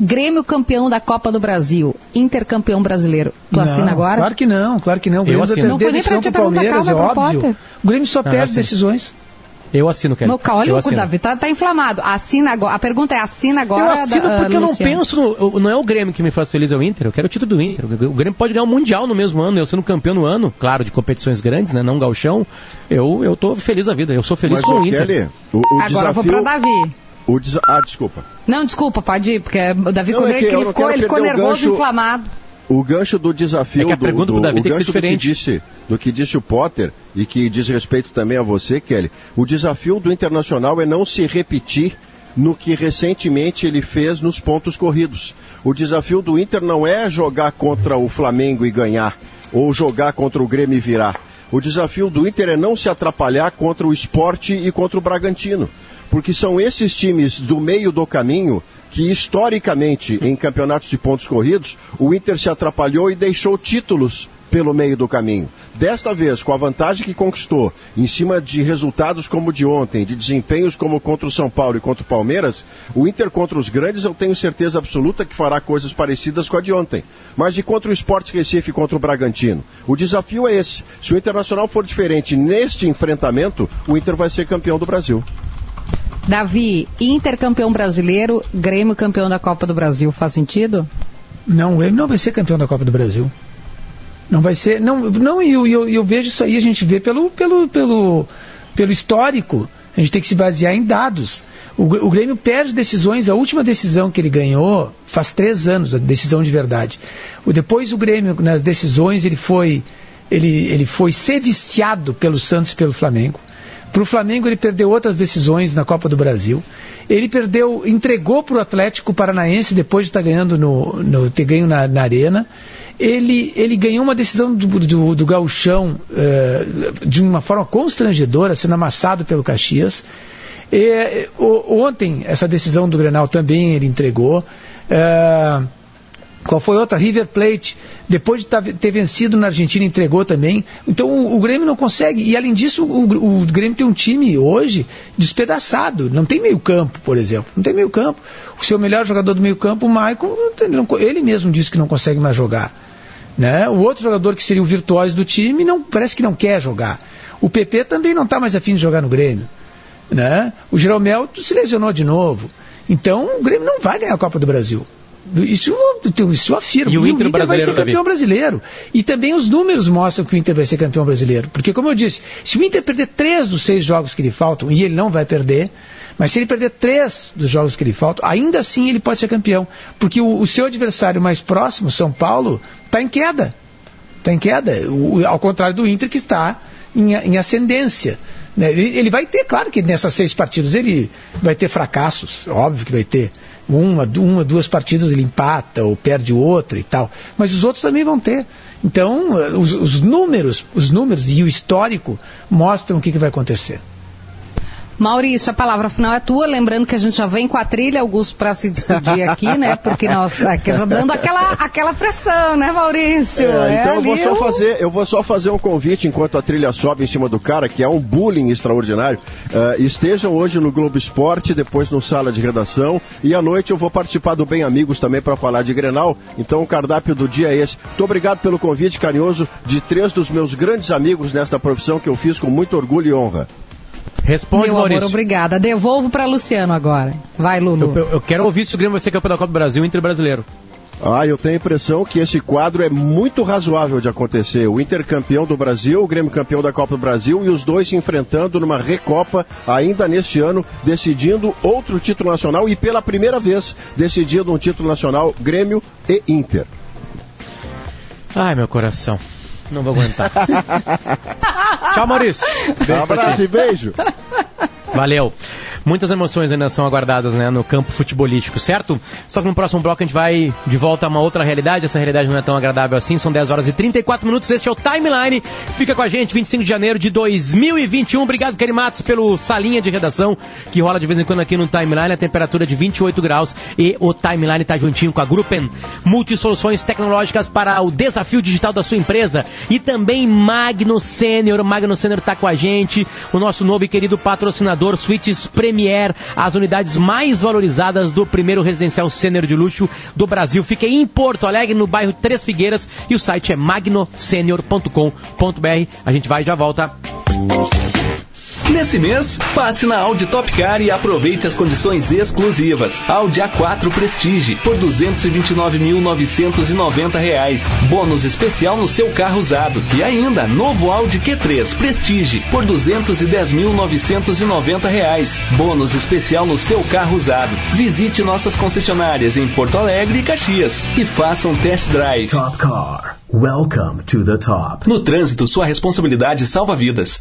Grêmio campeão da Copa do Brasil, Inter campeão brasileiro. Tu não, assina agora? Claro que não, claro que não. O Grêmio vai perder decisão pro Palmeiras, é óbvio. O Grêmio só perde decisões. Eu assino, Kelly. Meu, olha o Davi, tá, tá, inflamado. Assina agora. A pergunta é, assina agora? Eu assino da, porque uh, eu não penso, no, não é o Grêmio que me faz feliz, é o Inter. Eu quero o título do Inter. O Grêmio pode ganhar o um Mundial no mesmo ano, eu sendo campeão no ano, claro, de competições grandes, né, não galchão. Eu, eu tô feliz da vida, eu sou feliz Mas, com o Inter. Kelly, o, o agora desafio... vou pra Davi. O desa... Ah, desculpa. Não, desculpa, pode ir, porque o Davi Não, é ele, ficou, ele ficou nervoso, gancho. inflamado. O gancho do desafio É que a do, pergunta do, pro Davi o tem que ser gancho do que diferente. disse do que disse o Potter e que diz respeito também a você, Kelly. O desafio do Internacional é não se repetir no que recentemente ele fez nos pontos corridos. O desafio do Inter não é jogar contra o Flamengo e ganhar ou jogar contra o Grêmio e virar. O desafio do Inter é não se atrapalhar contra o Esporte e contra o Bragantino, porque são esses times do meio do caminho que historicamente em campeonatos de pontos corridos o Inter se atrapalhou e deixou títulos pelo meio do caminho. Desta vez, com a vantagem que conquistou, em cima de resultados como o de ontem, de desempenhos como contra o São Paulo e contra o Palmeiras, o Inter contra os grandes eu tenho certeza absoluta que fará coisas parecidas com a de ontem. Mas de contra o Esporte Recife e contra o Bragantino. O desafio é esse. Se o Internacional for diferente neste enfrentamento, o Inter vai ser campeão do Brasil. Davi, Inter campeão brasileiro, Grêmio campeão da Copa do Brasil, faz sentido? Não, o Grêmio não vai ser campeão da Copa do Brasil. Não vai ser. Não, não e eu, eu, eu vejo isso aí, a gente vê pelo, pelo, pelo, pelo histórico. A gente tem que se basear em dados. O, o Grêmio perde decisões, a última decisão que ele ganhou faz três anos, a decisão de verdade. O, depois o Grêmio, nas decisões, ele foi, ele, ele foi ser viciado pelo Santos e pelo Flamengo. Para o Flamengo ele perdeu outras decisões na Copa do Brasil. Ele perdeu, entregou para o Atlético Paranaense depois de estar ganhando no, no ter ganho na, na arena. Ele, ele ganhou uma decisão do, do, do gauchão eh, de uma forma constrangedora, sendo amassado pelo Caxias. E, o- ontem, essa decisão do Grenal também ele entregou. Eh, qual foi outra? River Plate, depois de ter vencido na Argentina, entregou também. Então o, Grêmio não consegue. E além disso, o, o Grêmio tem um time hoje despedaçado. Não tem meio campo, por exemplo. Não tem meio campo. O seu melhor jogador do meio campo, o Maicon, ele mesmo disse que não consegue mais jogar. Né? O outro jogador que seria o virtuoso do time não, parece que não quer jogar. O PP também não está mais afim de jogar no Grêmio. Né? O Jeromel se lesionou de novo. Então o Grêmio não vai ganhar a Copa do Brasil. Isso, isso eu afirmo. E o Inter vai brasileiro, ser campeão Davi? brasileiro. E também os números mostram que o Inter vai ser campeão brasileiro. Porque, como eu disse, se o Inter perder três dos seis jogos que lhe faltam, e ele não vai perder, mas se ele perder três dos jogos que lhe faltam, ainda assim ele pode ser campeão. Porque o, o seu adversário mais próximo, São Paulo, está em queda. Está em queda. O- ao contrário do Inter, que está em, em ascendência. né? Ele, ele vai ter, claro que nessas seis partidas ele vai ter fracassos, óbvio que vai ter. Uma, uma, duas partidas ele empata ou perde outra e tal. Mas os outros também vão ter. Então, eh, os, os números, os números e o histórico mostram o que, que vai acontecer. Maurício, a palavra final é tua, lembrando que a gente já vem com a trilha, Augusto, para se despedir aqui, né? Porque nós aqui já dando aquela, aquela pressão, né, Maurício? É, então eu vou só o- fazer, eu vou só fazer um convite enquanto a trilha sobe em cima do cara, que é um bullying extraordinário. Eh, estejam hoje no Globo Esporte, depois no Sala de Redação, e à noite eu vou participar do Bem Amigos também para falar de Grenal. Então o cardápio do dia é esse. Muito obrigado pelo convite carinhoso de três dos meus grandes amigos nesta profissão que eu fiz com muito orgulho e honra. Responde, Meu Maurício. amor, obrigada. Devolvo para Luciano agora. Vai, Lulu. Eu, eu- quero ouvir se o Grêmio vai ser campeão da Copa do Brasil Inter brasileiro. Ah, eu tenho a impressão que esse quadro é muito razoável de acontecer. O Inter campeão do Brasil, o Grêmio campeão da Copa do Brasil e os dois se enfrentando numa recopa ainda neste ano, decidindo outro título nacional e pela primeira vez decidindo um título nacional Grêmio e Inter. Ai, meu coração. Não vou aguentar. [LAUGHS] Tchau, Maurício. Beijo ti. Abraço e beijo. Valeu. Muitas emoções ainda são aguardadas né, no campo futebolístico, certo? Só que no próximo bloco a gente vai de volta a uma outra realidade. Essa realidade não é tão agradável assim. São 10 horas e 34 minutos. Este é o Timeline. Fica com a gente, 25 de janeiro de 2021. Obrigado, Kelly Matos, pelo salinha de redação que rola de vez em quando aqui no Timeline. A temperatura de 28 graus e o Timeline está juntinho com a Gruppen. Multisoluções tecnológicas para o desafio digital da sua empresa. E também Magno Sênior. Magno Sênior está com a gente. O nosso novo e querido patrocinador, Suítes Premier. As unidades mais valorizadas do primeiro residencial sênior de luxo do Brasil. Fica em Porto Alegre, no bairro Três Figueiras. E o site é magnosenior.com.br. A gente vai e já volta. Nesse mês, passe na Audi Top Car e aproveite as condições exclusivas. Audi A4 Prestige por R$ 229.990. Bônus especial no seu carro usado. E ainda, novo Audi Q3 Prestige por R$ 210.990. Bônus especial no seu carro usado. Visite nossas concessionárias em Porto Alegre e Caxias e faça um test drive. Top Car. Welcome to the top. No trânsito, sua responsabilidade salva vidas.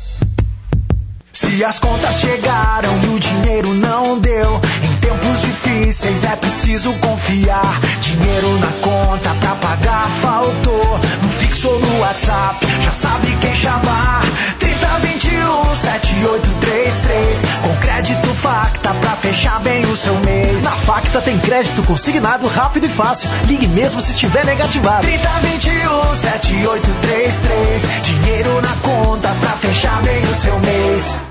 Se as contas chegaram e o dinheiro não deu, em tempos difíceis é preciso confiar. Dinheiro na conta pra pagar faltou. No fixo ou no WhatsApp, já sabe quem chamar. 3021 7833. Com crédito Facta pra fechar bem o seu mês. Na Facta tem crédito consignado rápido e fácil. Ligue mesmo se estiver negativado. 3021 7833. Dinheiro na conta pra fechar bem o seu mês.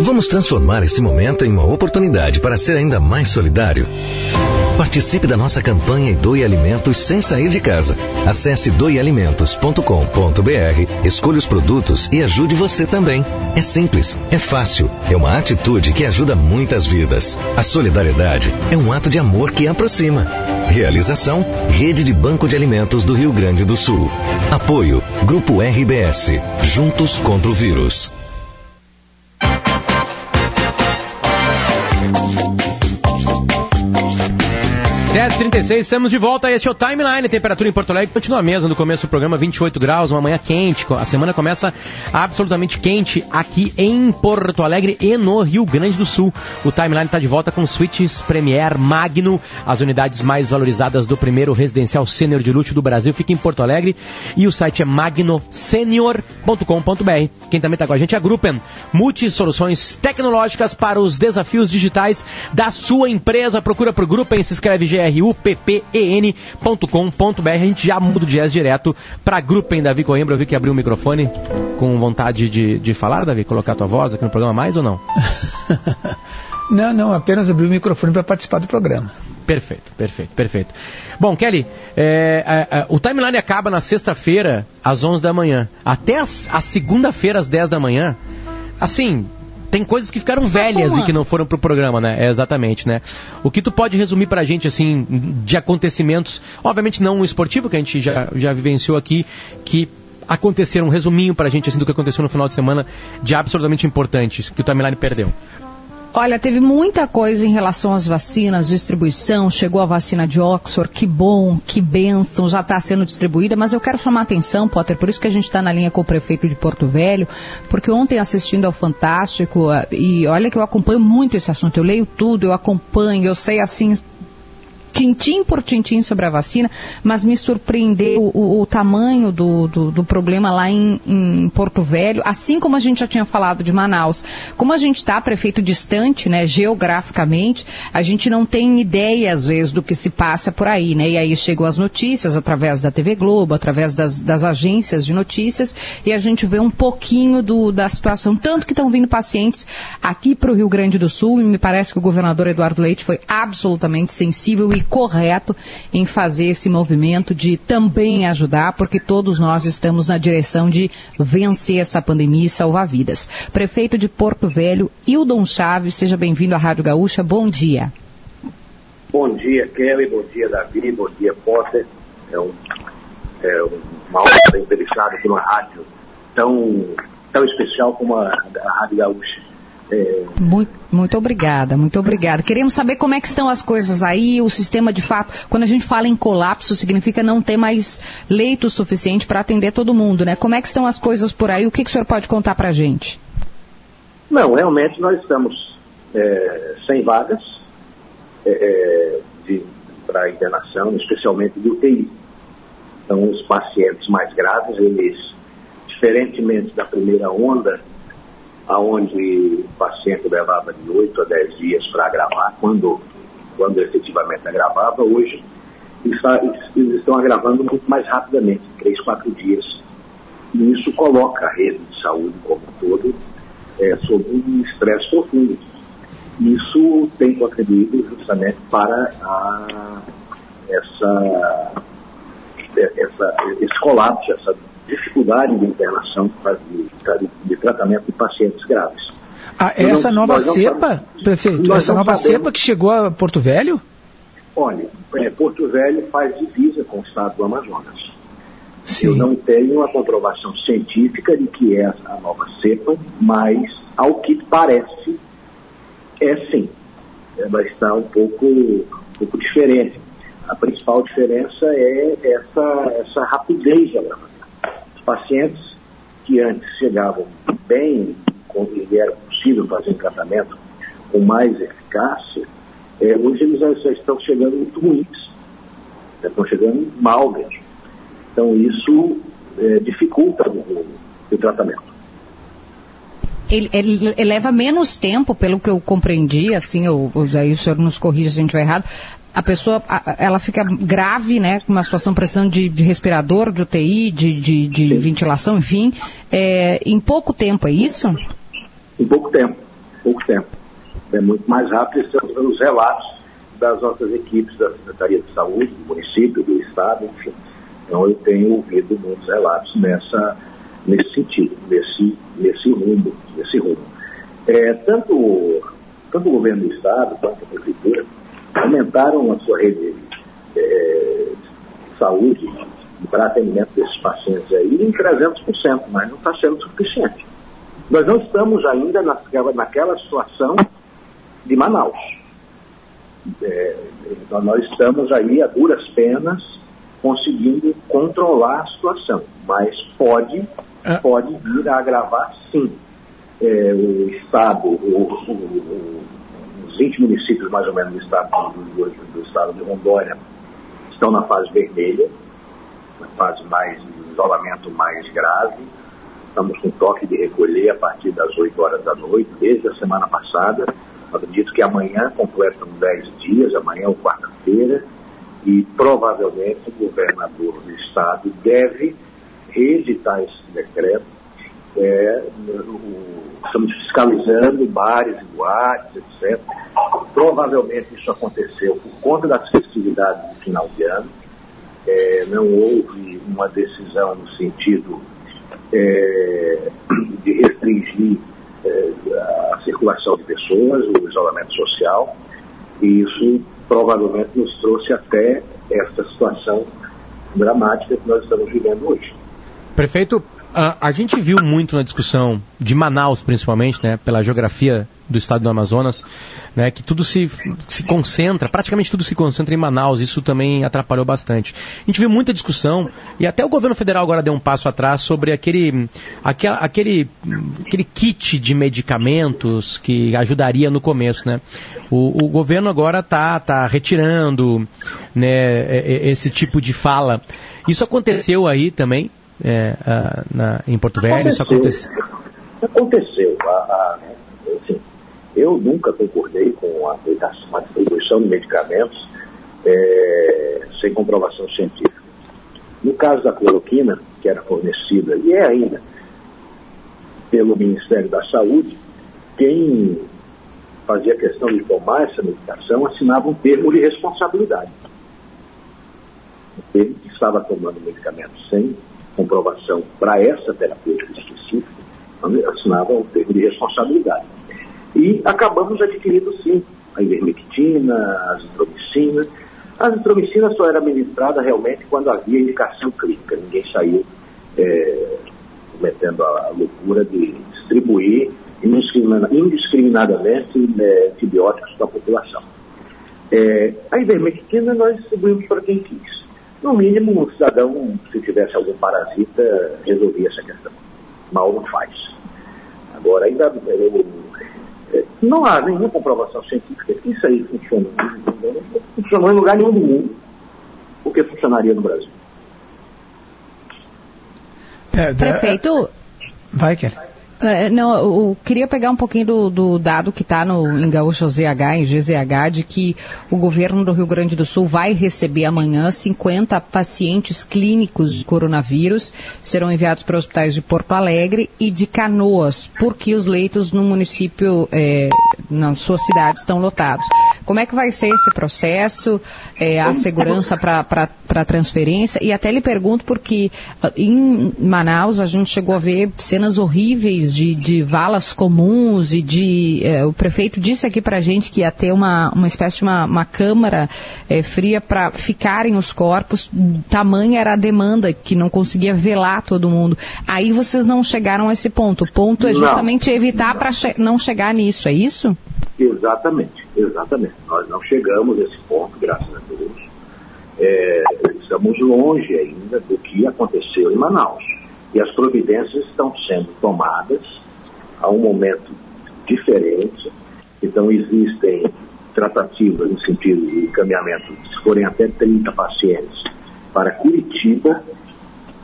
Vamos transformar esse momento em uma oportunidade para ser ainda mais solidário. Participe da nossa campanha e doe alimentos sem sair de casa. Acesse doealimentos.com.br, escolha os produtos e ajude você também. É simples, é fácil, é uma atitude que ajuda muitas vidas. A solidariedade é um ato de amor que aproxima. Realização: Rede de Banco de Alimentos do Rio Grande do Sul. Apoio: Grupo RBS. Juntos contra o vírus. えっ? 10h36, estamos de volta. Este é o Timeline. Temperatura em Porto Alegre continua a mesma no começo do programa, 28 graus, uma manhã quente. A semana começa absolutamente quente aqui em Porto Alegre e no Rio Grande do Sul. O Timeline está de volta com suítes Premier Magno, as unidades mais valorizadas do primeiro residencial sênior de luxo do Brasil. Fica em Porto Alegre e o site é magnosenior.com.br. Quem também está com a gente é a Gruppen, multi soluções tecnológicas para os desafios digitais da sua empresa. Procura por Gruppen, se escreve GR gruppen.com.br. A gente já muda o jazz direto para Gruppen, Davi Coimbra. Eu vi que abriu o microfone com vontade de, de falar, Davi? Colocar tua voz aqui no programa mais ou não? [LAUGHS] não, não, apenas abri o microfone para participar do programa. Perfeito, perfeito, perfeito. Bom, Kelly, é, é, é, o timeline acaba na sexta-feira, às 11 da manhã. Até a, a segunda-feira, às 10 da manhã, assim, tem coisas que ficaram velhas e que não foram pro programa, né? É, exatamente, né? O que tu pode resumir pra gente, assim, de acontecimentos, obviamente não o esportivo, que a gente já, já vivenciou aqui, que aconteceram, um resuminho pra gente, assim, do que aconteceu no final de semana de absolutamente importantes, que o timeline perdeu. Olha, teve muita coisa em relação às vacinas, distribuição, chegou a vacina de Oxford, que bom, que bênção, já está sendo distribuída, mas eu quero chamar a atenção, Potter, por isso que a gente está na linha com o prefeito de Porto Velho, porque ontem assistindo ao Fantástico, e olha que eu acompanho muito esse assunto, eu leio tudo, eu acompanho, eu sei assim tintim por tintim sobre a vacina, mas me surpreendeu o, o tamanho do, do, do, problema lá em, em, Porto Velho, assim como a gente já tinha falado de Manaus. Como a gente está prefeito distante, né, geograficamente, a gente não tem ideia, às vezes, do que se passa por aí, né? E aí chegam as notícias através da TV Globo, através das, das agências de notícias, e a gente vê um pouquinho do, da situação, tanto que estão vindo pacientes aqui para o Rio Grande do Sul, e me parece que o governador Eduardo Leite foi absolutamente sensível e correto em fazer esse movimento de também ajudar, porque todos nós estamos na direção de vencer essa pandemia e salvar vidas. Prefeito de Porto Velho, Hildon Chaves, seja bem-vindo à Rádio Gaúcha. Bom dia. Bom dia, Kelly. Bom dia, Davi. Bom dia, Potter. É, um, é uma honra estar entrevistado aqui numa rádio tão, tão especial como a, a Rádio Gaúcha. É... Muito, muito obrigada, muito obrigada. Queremos saber como é que estão as coisas aí, o sistema de fato, quando a gente fala em colapso, significa não ter mais leito suficiente para atender todo mundo, né? Como é que estão as coisas por aí? O que, que o senhor pode contar para a gente? Não, realmente nós estamos é, sem vagas é, é para internação, especialmente de UTI. Então, os pacientes mais graves, eles, diferentemente da primeira onda, onde o paciente levava de 8 a 10 dias para agravar, quando, quando efetivamente agravava, hoje eles estão agravando muito mais rapidamente, 3, 4 dias. E isso coloca a rede de saúde como um todo é, sob um estresse profundo. Isso tem contribuído justamente para a, essa, essa, esse colapso, essa dificuldade de internação de, de, tratamento de pacientes graves. Ah, essa não, nova cepa, prefeito, essa nova sabemos. cepa que chegou a Porto Velho? Olha, é, Porto Velho faz divisa com o estado do Amazonas. Sim. Eu não tenho a comprovação científica de que é a nova cepa, mas ao que parece, é sim. Ela está um pouco, um pouco diferente. A principal diferença é essa, essa rapidez de agravamento. Pacientes que antes chegavam bem, e era possível fazer um tratamento com mais eficácia, é, hoje eles já estão chegando muito ruins. Já estão chegando mal mesmo. Então isso é, dificulta o, o tratamento ele, ele, ele, leva menos tempo, pelo que eu compreendi, assim, eu, aí o senhor nos corrige se a gente estiver errado, a pessoa, ela fica grave, né, com uma situação pressão de, de respirador, de UTI, de, de, de ventilação, enfim, é, em pouco tempo, é isso? Em pouco tempo, pouco tempo. É muito mais rápido, estamos vendo os relatos das nossas equipes da Secretaria de Saúde, do município, do Estado, enfim. Então eu tenho ouvido muitos relatos nessa, nesse sentido, nesse, nesse rumo, nesse rumo. É, tanto, tanto o governo do Estado quanto a Prefeitura aumentaram a sua rede é, de saúde para atendimento desses pacientes aí em 300%, mas não está sendo suficiente. Nós não estamos ainda naquela, naquela situação de Manaus. É, nós estamos aí a duras penas conseguindo controlar a situação, mas pode é. pode vir a agravar sim. É, o Estado, o, o, 20 municípios mais ou menos do Estado, do, do Estado de Rondônia estão na fase vermelha, na fase mais isolamento mais grave. Estamos com toque de recolher a partir das 8 horas da noite, desde a semana passada. Acredito que amanhã completam 10 dias, amanhã ou quarta-feira, e provavelmente o governador do estado deve reeditar esse decreto. É, estamos fiscalizando bares boates, etc. Provavelmente isso aconteceu por conta das festividades de final de ano. É, não houve uma decisão no sentido é, de restringir é, a circulação de pessoas, o isolamento social, e isso provavelmente nos trouxe até esta situação dramática que nós estamos vivendo hoje. Prefeito, a, a, gente viu muito na discussão de Manaus, principalmente, né, pela geografia do estado do Amazonas, né, que tudo se, se concentra, praticamente tudo se concentra em Manaus, isso também atrapalhou bastante. A gente viu muita discussão, e até o governo federal agora deu um passo atrás sobre aquele, aquele, aquele, aquele kit de medicamentos que ajudaria no começo. Né. O, o governo agora está tá retirando né, esse tipo de fala. Isso aconteceu aí também é, a, na, em Porto Velho? Isso aconteceu? Aconteceu. A, a, assim, eu nunca concordei com a, a distribuição de medicamentos é, sem comprovação científica. No caso da cloroquina, que era fornecida, e é ainda, pelo Ministério da Saúde, quem fazia questão de tomar essa medicação assinava um termo de responsabilidade. Ele que estava tomando medicamento sem comprovação para essa terapêutica específica, assinava um termo de responsabilidade. E acabamos adquirindo, sim, a ivermectina, a azitromicina. A azitromicina só era administrada realmente quando havia indicação clínica. Ninguém saiu é, cometendo a loucura de distribuir indiscriminadamente né, antibióticos para a população. É, a ivermectina nós distribuímos para quem quis. No mínimo, o cidadão, se tivesse algum parasita, resolvia essa questão. Mal não faz. Agora, ainda eu, é, não há nenhuma comprovação científica que isso aí funciona. Não funcionou em lugar nenhum do mundo. O que funcionaria no Brasil? É, Prefeito, Vai, Kelly. É, não, eu queria pegar um pouquinho do, do dado que está em Gaúcho ZH, em GZH, de que o governo do Rio Grande do Sul vai receber amanhã 50 pacientes clínicos de coronavírus, serão enviados para hospitais de Porto Alegre e de Canoas, porque os leitos no município, é, na sua cidade, estão lotados. Como é que vai ser esse processo, é, a segurança para a transferência? E até lhe pergunto porque ah, em Manaus a gente chegou a ver cenas horríveis de, de valas comuns e de. É, o prefeito disse aqui para a gente que ia ter uma, uma espécie de uma, uma câmara é, fria para ficarem os corpos, tamanha era a demanda que não conseguia velar todo mundo. Aí vocês não chegaram a esse ponto. O ponto é justamente não, evitar para che não chegar nisso, é isso? Exatamente, exatamente. Nós não chegamos a esse ponto, graças a Deus. É, estamos longe ainda do que aconteceu em Manaus. E as providências estão sendo tomadas a um momento diferente. Então, existem tratativas no sentido de encaminhamento, se forem até 30 pacientes, para Curitiba,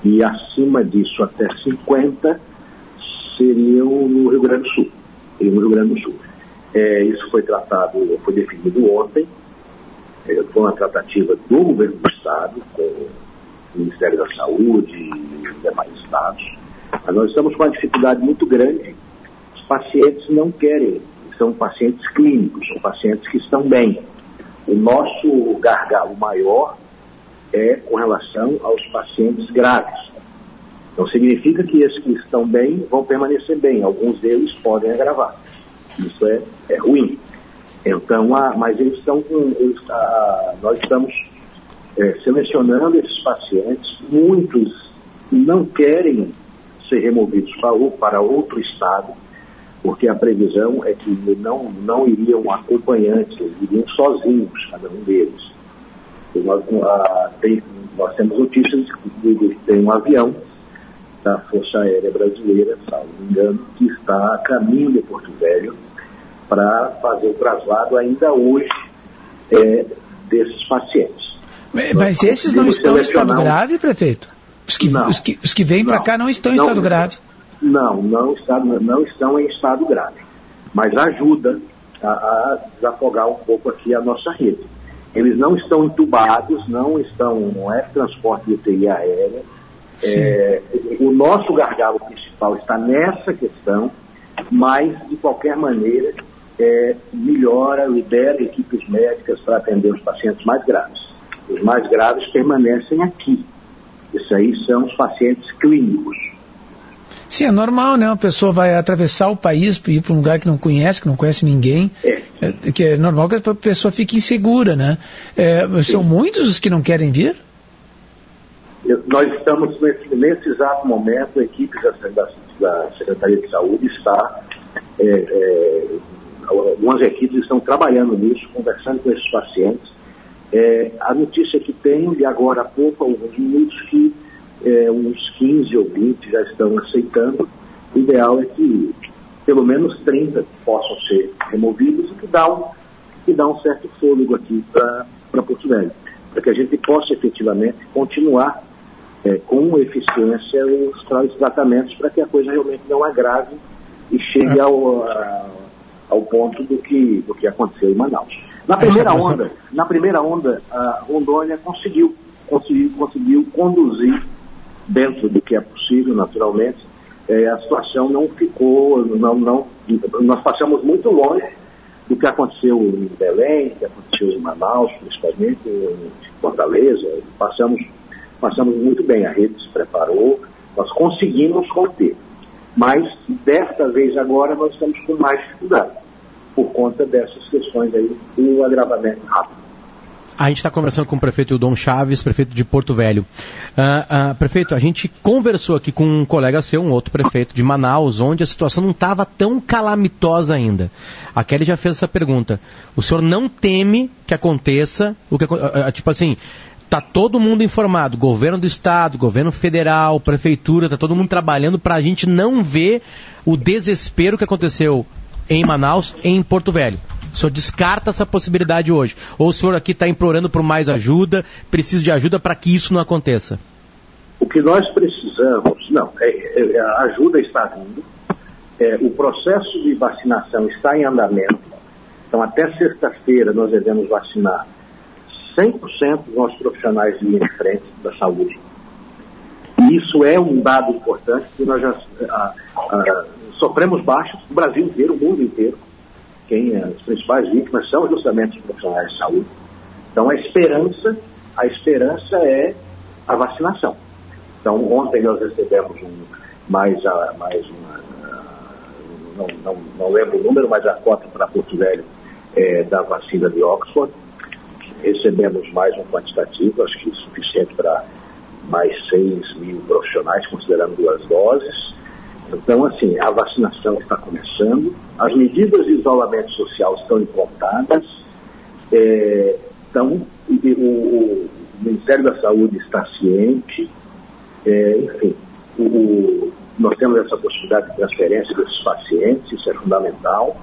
e acima disso até 50 seriam no Rio Grande do Sul. No Rio Grande do Sul. É, isso foi tratado, foi definido ontem, é, foi uma tratativa do governo do Estado, com o Ministério da Saúde e demais estados. Mas nós estamos com uma dificuldade muito grande. Os pacientes não querem, são pacientes clínicos, são pacientes que estão bem. O nosso gargalo maior é com relação aos pacientes graves. Não significa que esses que estão bem vão permanecer bem, alguns deles podem agravar. Isso é, é ruim. Então, ah, mas eles estão. Eles, ah, nós estamos é, selecionando esses pacientes, muitos não querem ser removidos para, para outro estado, porque a previsão é que não, não iriam acompanhantes, eles iriam sozinhos, cada um deles. Nós, ah, tem, nós temos notícias de que tem um avião da Força Aérea Brasileira, se não me engano, que está a caminho de Porto Velho para fazer o traslado ainda hoje é, desses pacientes. Mas esses não estão em estado grave, prefeito? Os que, não, os que, os que vêm para cá não estão em não, estado grave? Não, não, está, não estão em estado grave. Mas ajuda a, a desafogar um pouco aqui a nossa rede. Eles não estão entubados, não estão, não é transporte de UTI aérea. É, o nosso gargalo principal está nessa questão, mas, de qualquer maneira, é, melhora, libera equipes médicas para atender os pacientes mais graves. Os mais graves permanecem aqui. Isso aí são os pacientes clínicos. Sim, é normal, né? Uma pessoa vai atravessar o país ir para um lugar que não conhece, que não conhece ninguém. É. É, que é normal que a pessoa fique insegura, né? É, são muitos os que não querem vir? Nós estamos, nesse, nesse exato momento, a equipe da, da, Secretaria de Saúde está é, é, algumas equipes estão trabalhando nisso, conversando com esses pacientes. É, a notícia que tenho de agora há pouco, alguns minutos, que é, uns 15 ou 20 já estão aceitando. O ideal é que pelo menos 30 possam ser removidos e que dá um, que dá um certo fôlego aqui para Porto Velho, para que a gente possa efetivamente continuar é, com eficiência os, os tratamentos para que a coisa realmente não agrave e chegue ao, a, ao ponto do que, do que aconteceu em Manaus. Na primeira onda, na primeira onda, a Rondônia conseguiu, conseguiu, conseguiu conduzir dentro do que é possível, naturalmente. É, a situação não ficou, não, não, nós passamos muito longe do que aconteceu em Belém, do que aconteceu em Manaus, principalmente em Fortaleza. Passamos, passamos muito bem, a rede se preparou, nós conseguimos conter. Mas, desta vez agora, nós estamos com mais dificuldade, por conta dessas questões aí do agravamento rápido. A gente está conversando com o prefeito Dom Chaves, prefeito de Porto Velho. Uh, uh, prefeito, a gente conversou aqui com um colega seu, um outro prefeito de Manaus, onde a situação não estava tão calamitosa ainda. A Kelly já fez essa pergunta. O senhor não teme que aconteça o que uh, tipo assim, Está todo mundo informado, governo do estado, governo federal, prefeitura, está todo mundo trabalhando para a gente não ver o desespero que aconteceu em Manaus, em Porto Velho. O senhor descarta essa possibilidade hoje? Ou o senhor aqui está implorando por mais ajuda, precisa de ajuda para que isso não aconteça? O que nós precisamos, não, é, é, a ajuda está vindo, É, o processo de vacinação está em andamento. Então, até sexta-feira, nós devemos vacinar 100% dos nossos profissionais de linha de frente da saúde. E isso é um dado importante, porque nós já ah, ah, sofremos baixas, o Brasil inteiro, o mundo inteiro. Quem, as principais vítimas são justamente os profissionais de saúde. Então, a esperança, a esperança é a vacinação. Então, ontem nós recebemos um, mais, a, mais uma, não, não, não lembro o número, mas a cota para Porto Velho é, da vacina de Oxford. Recebemos mais um quantitativo, acho que suficiente para mais 6 mil profissionais, considerando duas doses. Então, assim, a vacinação está começando, as medidas de isolamento social estão implantadas, é, então, o, o, Ministério da Saúde está ciente, é, enfim, o, nós temos essa possibilidade de transferência desses pacientes, isso é fundamental.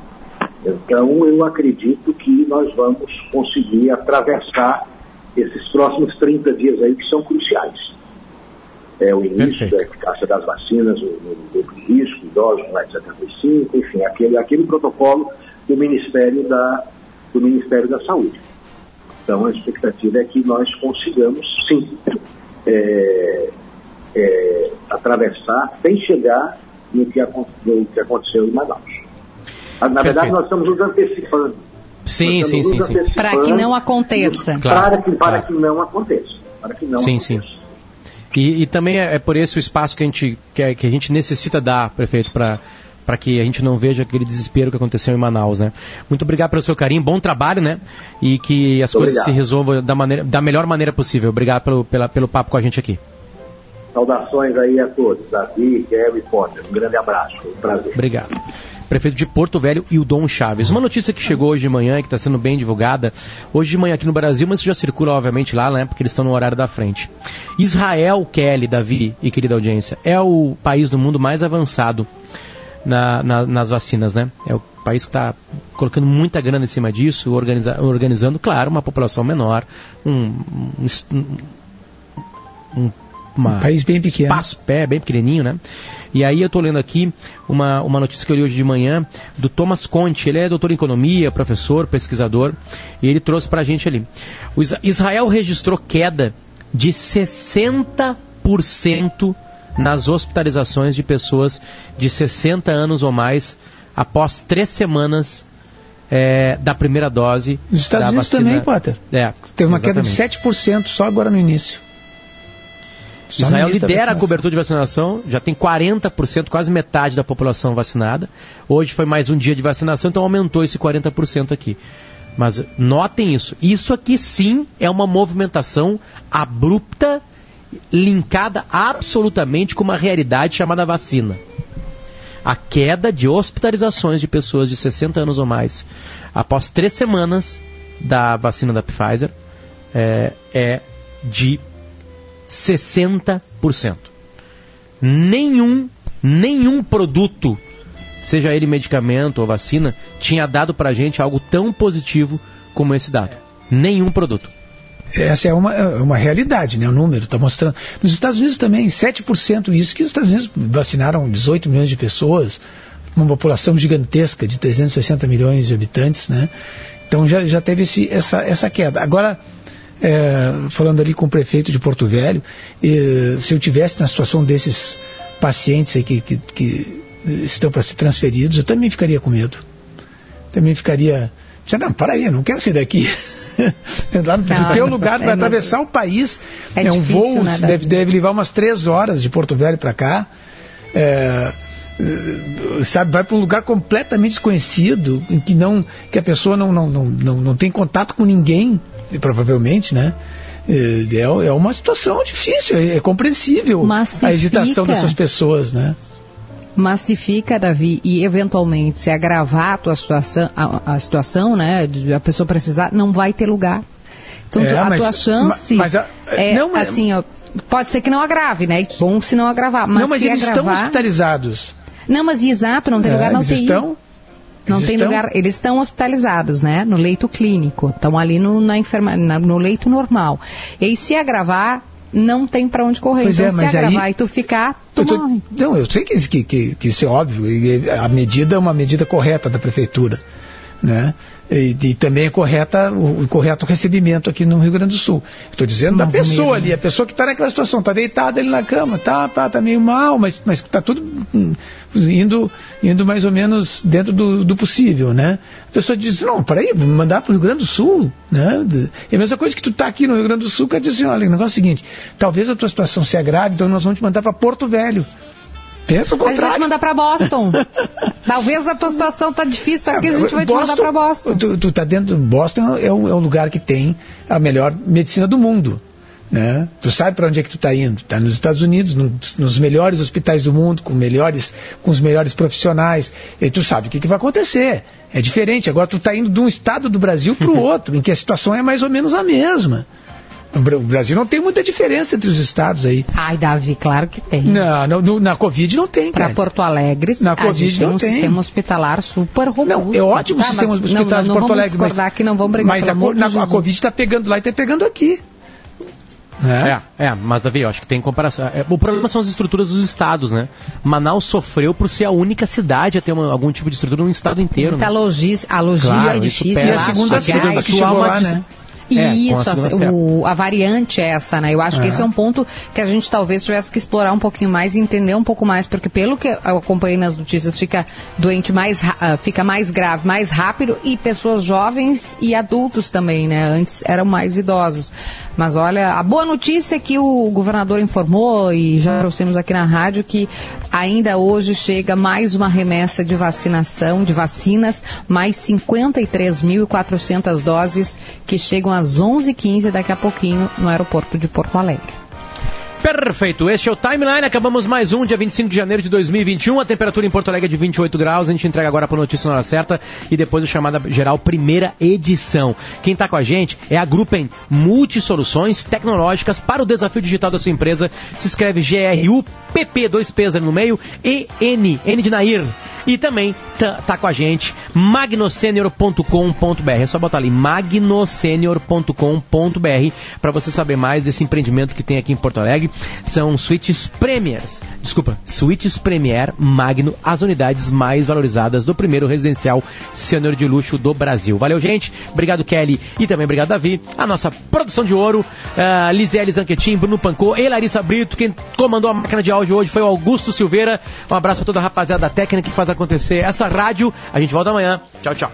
Então, eu acredito que nós vamos conseguir atravessar esses próximos 30 dias aí que são cruciais. É o início Perfeito. da eficácia das vacinas no, no grupo de risco, idosos mais de 75, enfim, aquele, aquele protocolo do Ministério da, do Ministério da Saúde. Então, a expectativa é que nós consigamos, sim, é, é, atravessar sem chegar no que, no que aconteceu em Manaus. Na Perfeito. verdade, nós estamos nos antecipando. Sim, sim, sim, sim. Para que não aconteça. Claro, para que, para claro. que não aconteça. Para que não sim, aconteça. sim. E, e, também é, é, por esse o espaço que a gente, que, que a gente necessita dar, prefeito, para para que a gente não veja aquele desespero que aconteceu em Manaus, né? Muito obrigado pelo seu carinho, bom trabalho, né? E que as Muito coisas obrigado. se resolvam da, maneira, da melhor maneira possível. Obrigado pelo, pela, pelo papo com a gente aqui. Saudações aí a todos, Davi, Kevin Potter. Um grande abraço, um prazer. Obrigado prefeito de Porto Velho, Dom Chaves. Uma notícia que chegou hoje de manhã e que está sendo bem divulgada, hoje de manhã aqui no Brasil, mas já circula, obviamente, lá, né? Porque eles estão no horário da frente. Israel, Kelly, Davi e querida audiência, é o país do mundo mais avançado na, na, nas vacinas, né? É o país que está colocando muita grana em cima disso, organiza, organizando, claro, uma população menor, um, um, um uma, um país bem pequeno. Passo, pé, bem pequenininho, né? E aí eu estou lendo aqui uma, uma notícia que eu li hoje de manhã do Thomas Conte. Ele é doutor em economia, professor, pesquisador, e ele trouxe para a gente ali. O Israel registrou queda de 60% nas hospitalizações de pessoas de 60 anos ou mais após três semanas é, da primeira dose. Nos Estados Unidos vacina. também, Potter. É, Teve uma exatamente. queda de 7% só agora no início. Israel lidera a cobertura de vacinação, já tem 40%, quase metade da população vacinada. Hoje foi mais um dia de vacinação, então aumentou esse 40% aqui. Mas notem isso. Isso aqui sim é uma movimentação abrupta, linkada absolutamente com uma realidade chamada vacina. A queda de hospitalizações de pessoas de 60 anos ou mais após três semanas da vacina da Pfizer é, é de 60%. Nenhum, nenhum produto, seja ele medicamento ou vacina, tinha dado para a gente algo tão positivo como esse dado. Nenhum produto. Essa é uma, é uma realidade, né? O número está mostrando. Nos Estados Unidos também, 7% isso, que os Estados Unidos vacinaram 18 milhões de pessoas, uma população gigantesca de 360 milhões de habitantes, né? Então já, já teve esse, essa, essa queda. Agora, é, falando ali com o prefeito de Porto Velho, e, se eu tivesse na situação desses pacientes aí que, que, que estão para ser transferidos, eu também ficaria com medo. Também ficaria. Não, para aí, não quero sair daqui. [LAUGHS] Lá no não, teu lugar, vai é, atravessar o país. É, é um difícil, voo, né, deve, deve levar umas três horas de Porto Velho para cá. É, sabe, vai para um lugar completamente desconhecido, em que não, que a pessoa não, não, não, não, não tem contato com ninguém provavelmente, né? É, é uma situação difícil, é, compreensível Massifica. a hesitação dessas pessoas, né? Massifica, Davi, e eventualmente se agravar a tua situação, a, a situação, né, de a pessoa precisar, não vai ter lugar. Então é, a mas, tua chance mas, mas é não, assim, ó, pode ser que não agrave, né? Bom se não agravar, mas não, mas eles agravar, estão hospitalizados. Não, mas exato, não tem é, lugar na UTI. Estão? Não eles tem estão... lugar, eles estão hospitalizados, né? No leito clínico, estão ali no, na enferma, na, no leito normal. E aí, se agravar, não tem para onde correr. Pois então, é, se agravar aí- e tu ficar, tu Eu tô- morre. não, eu sei que, que, que, que isso é óbvio. e A medida é uma medida correta da prefeitura. Né? E, e também é correta o, o correto recebimento aqui no Rio Grande do Sul. Estou dizendo da Mas o pessoa medo, ali, a pessoa que está naquela situação, está deitada ali na cama, tá, tá, tá meio mal, mas mas está tudo hum, indo, indo mais ou menos dentro do, do possível, né? A pessoa diz, não, peraí, vou mandar para o Rio Grande do Sul, né? É a mesma coisa que tu está aqui no Rio Grande do Sul, quer dizer, olha, o negócio é o seguinte, talvez a tua situação se agrave, então nós vamos te mandar para Porto Velho. Pensa o A gente vai te contrário. mandar pra Boston. [LAUGHS] Talvez a tua situação tá difícil aqui, a gente vai te mandar Boston- pra Boston. Tu, tu tá dentro do Boston é o, é lugar que tem a melhor medicina do mundo. Né? Tu sabe para onde é que tu está indo? Está nos Estados Unidos, nos, nos melhores hospitais do mundo, com melhores, com os melhores profissionais. E tu sabe o que, que vai acontecer. É diferente. Agora tu está indo de um estado do Brasil para o [LAUGHS] outro, em que a situação é mais ou menos a mesma. O Bra- o Brasil não tem muita diferença entre os estados aí. Ai, Davi, claro que tem. Não, no- no- na Covid não tem, Pra cara. Porto Alegre, Na a Covid gente tem não um tem. sistema hospitalar super robusto. Não, é ótimo o Tá, sistema hospitalar não, de Porto vamos Alegre. discordar mas, aqui, não vamos brigar, Mas a, na- a. Covid está pegando lá e está pegando aqui. Né? É, é, mas Davi, eu acho que tem comparação. É, o problema são as estruturas dos estados, né? Manaus sofreu por ser a única cidade a ter uma- algum tipo de estrutura no estado inteiro. Muita Né? logística, a logística Claro, é difícil. E a segunda cepa que chegou lá, né? É, isso, a, o- a variante é essa, né? Eu acho que É. esse é um ponto que a gente talvez tivesse que explorar um pouquinho mais e entender um pouco mais, porque pelo que eu acompanhei nas notícias, fica doente mais, ah, fica mais grave, mais rápido e pessoas jovens e adultos também, né? Antes eram mais idosos. Mas olha, a boa notícia é que o governador informou e já trouxemos aqui na rádio que ainda hoje chega mais uma remessa de vacinação, de vacinas, mais 53.400 doses que chegam às 11h15 daqui a pouquinho no aeroporto de Porto Alegre. Perfeito, este é o Timeline, acabamos mais um, dia 25 de janeiro de 2021, a temperatura em Porto Alegre é de 28 graus, a gente entrega agora para notícia na hora certa e depois o Chamada Geral, primeira edição. Quem está com a gente é a Gruppen Multisoluções Tecnológicas para o desafio digital da sua empresa, se escreve G-R-U-P-P, dois P's ali no meio, E-N, N de Nair. E também tá, tá com a gente magnosenior.com.br, é só botar ali magnosenior.com.br para você saber mais desse empreendimento que tem aqui em Porto Alegre. São suítes Premiers, desculpa, suítes Premier Magno, as unidades mais valorizadas do primeiro residencial sênior de luxo do Brasil. Valeu, gente. Obrigado, Kelly. E também obrigado, Davi. A nossa produção de ouro, uh, Lisele Zanquetin, Bruno Pancô e Larissa Brito. Quem comandou a máquina de áudio hoje foi o Augusto Silveira. Um abraço a toda a rapaziada da técnica que faz acontecer esta rádio. A gente volta amanhã. Tchau, tchau.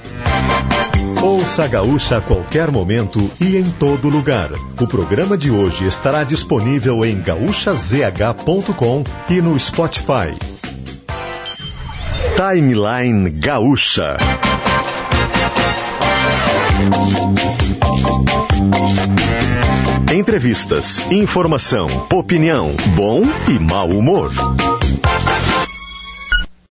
Ouça a Gaúcha a qualquer momento e em todo lugar. O programa de hoje estará disponível em gaúchazh.com e no Spotify. Timeline Gaúcha. Entrevistas, informação, opinião, bom e mau humor.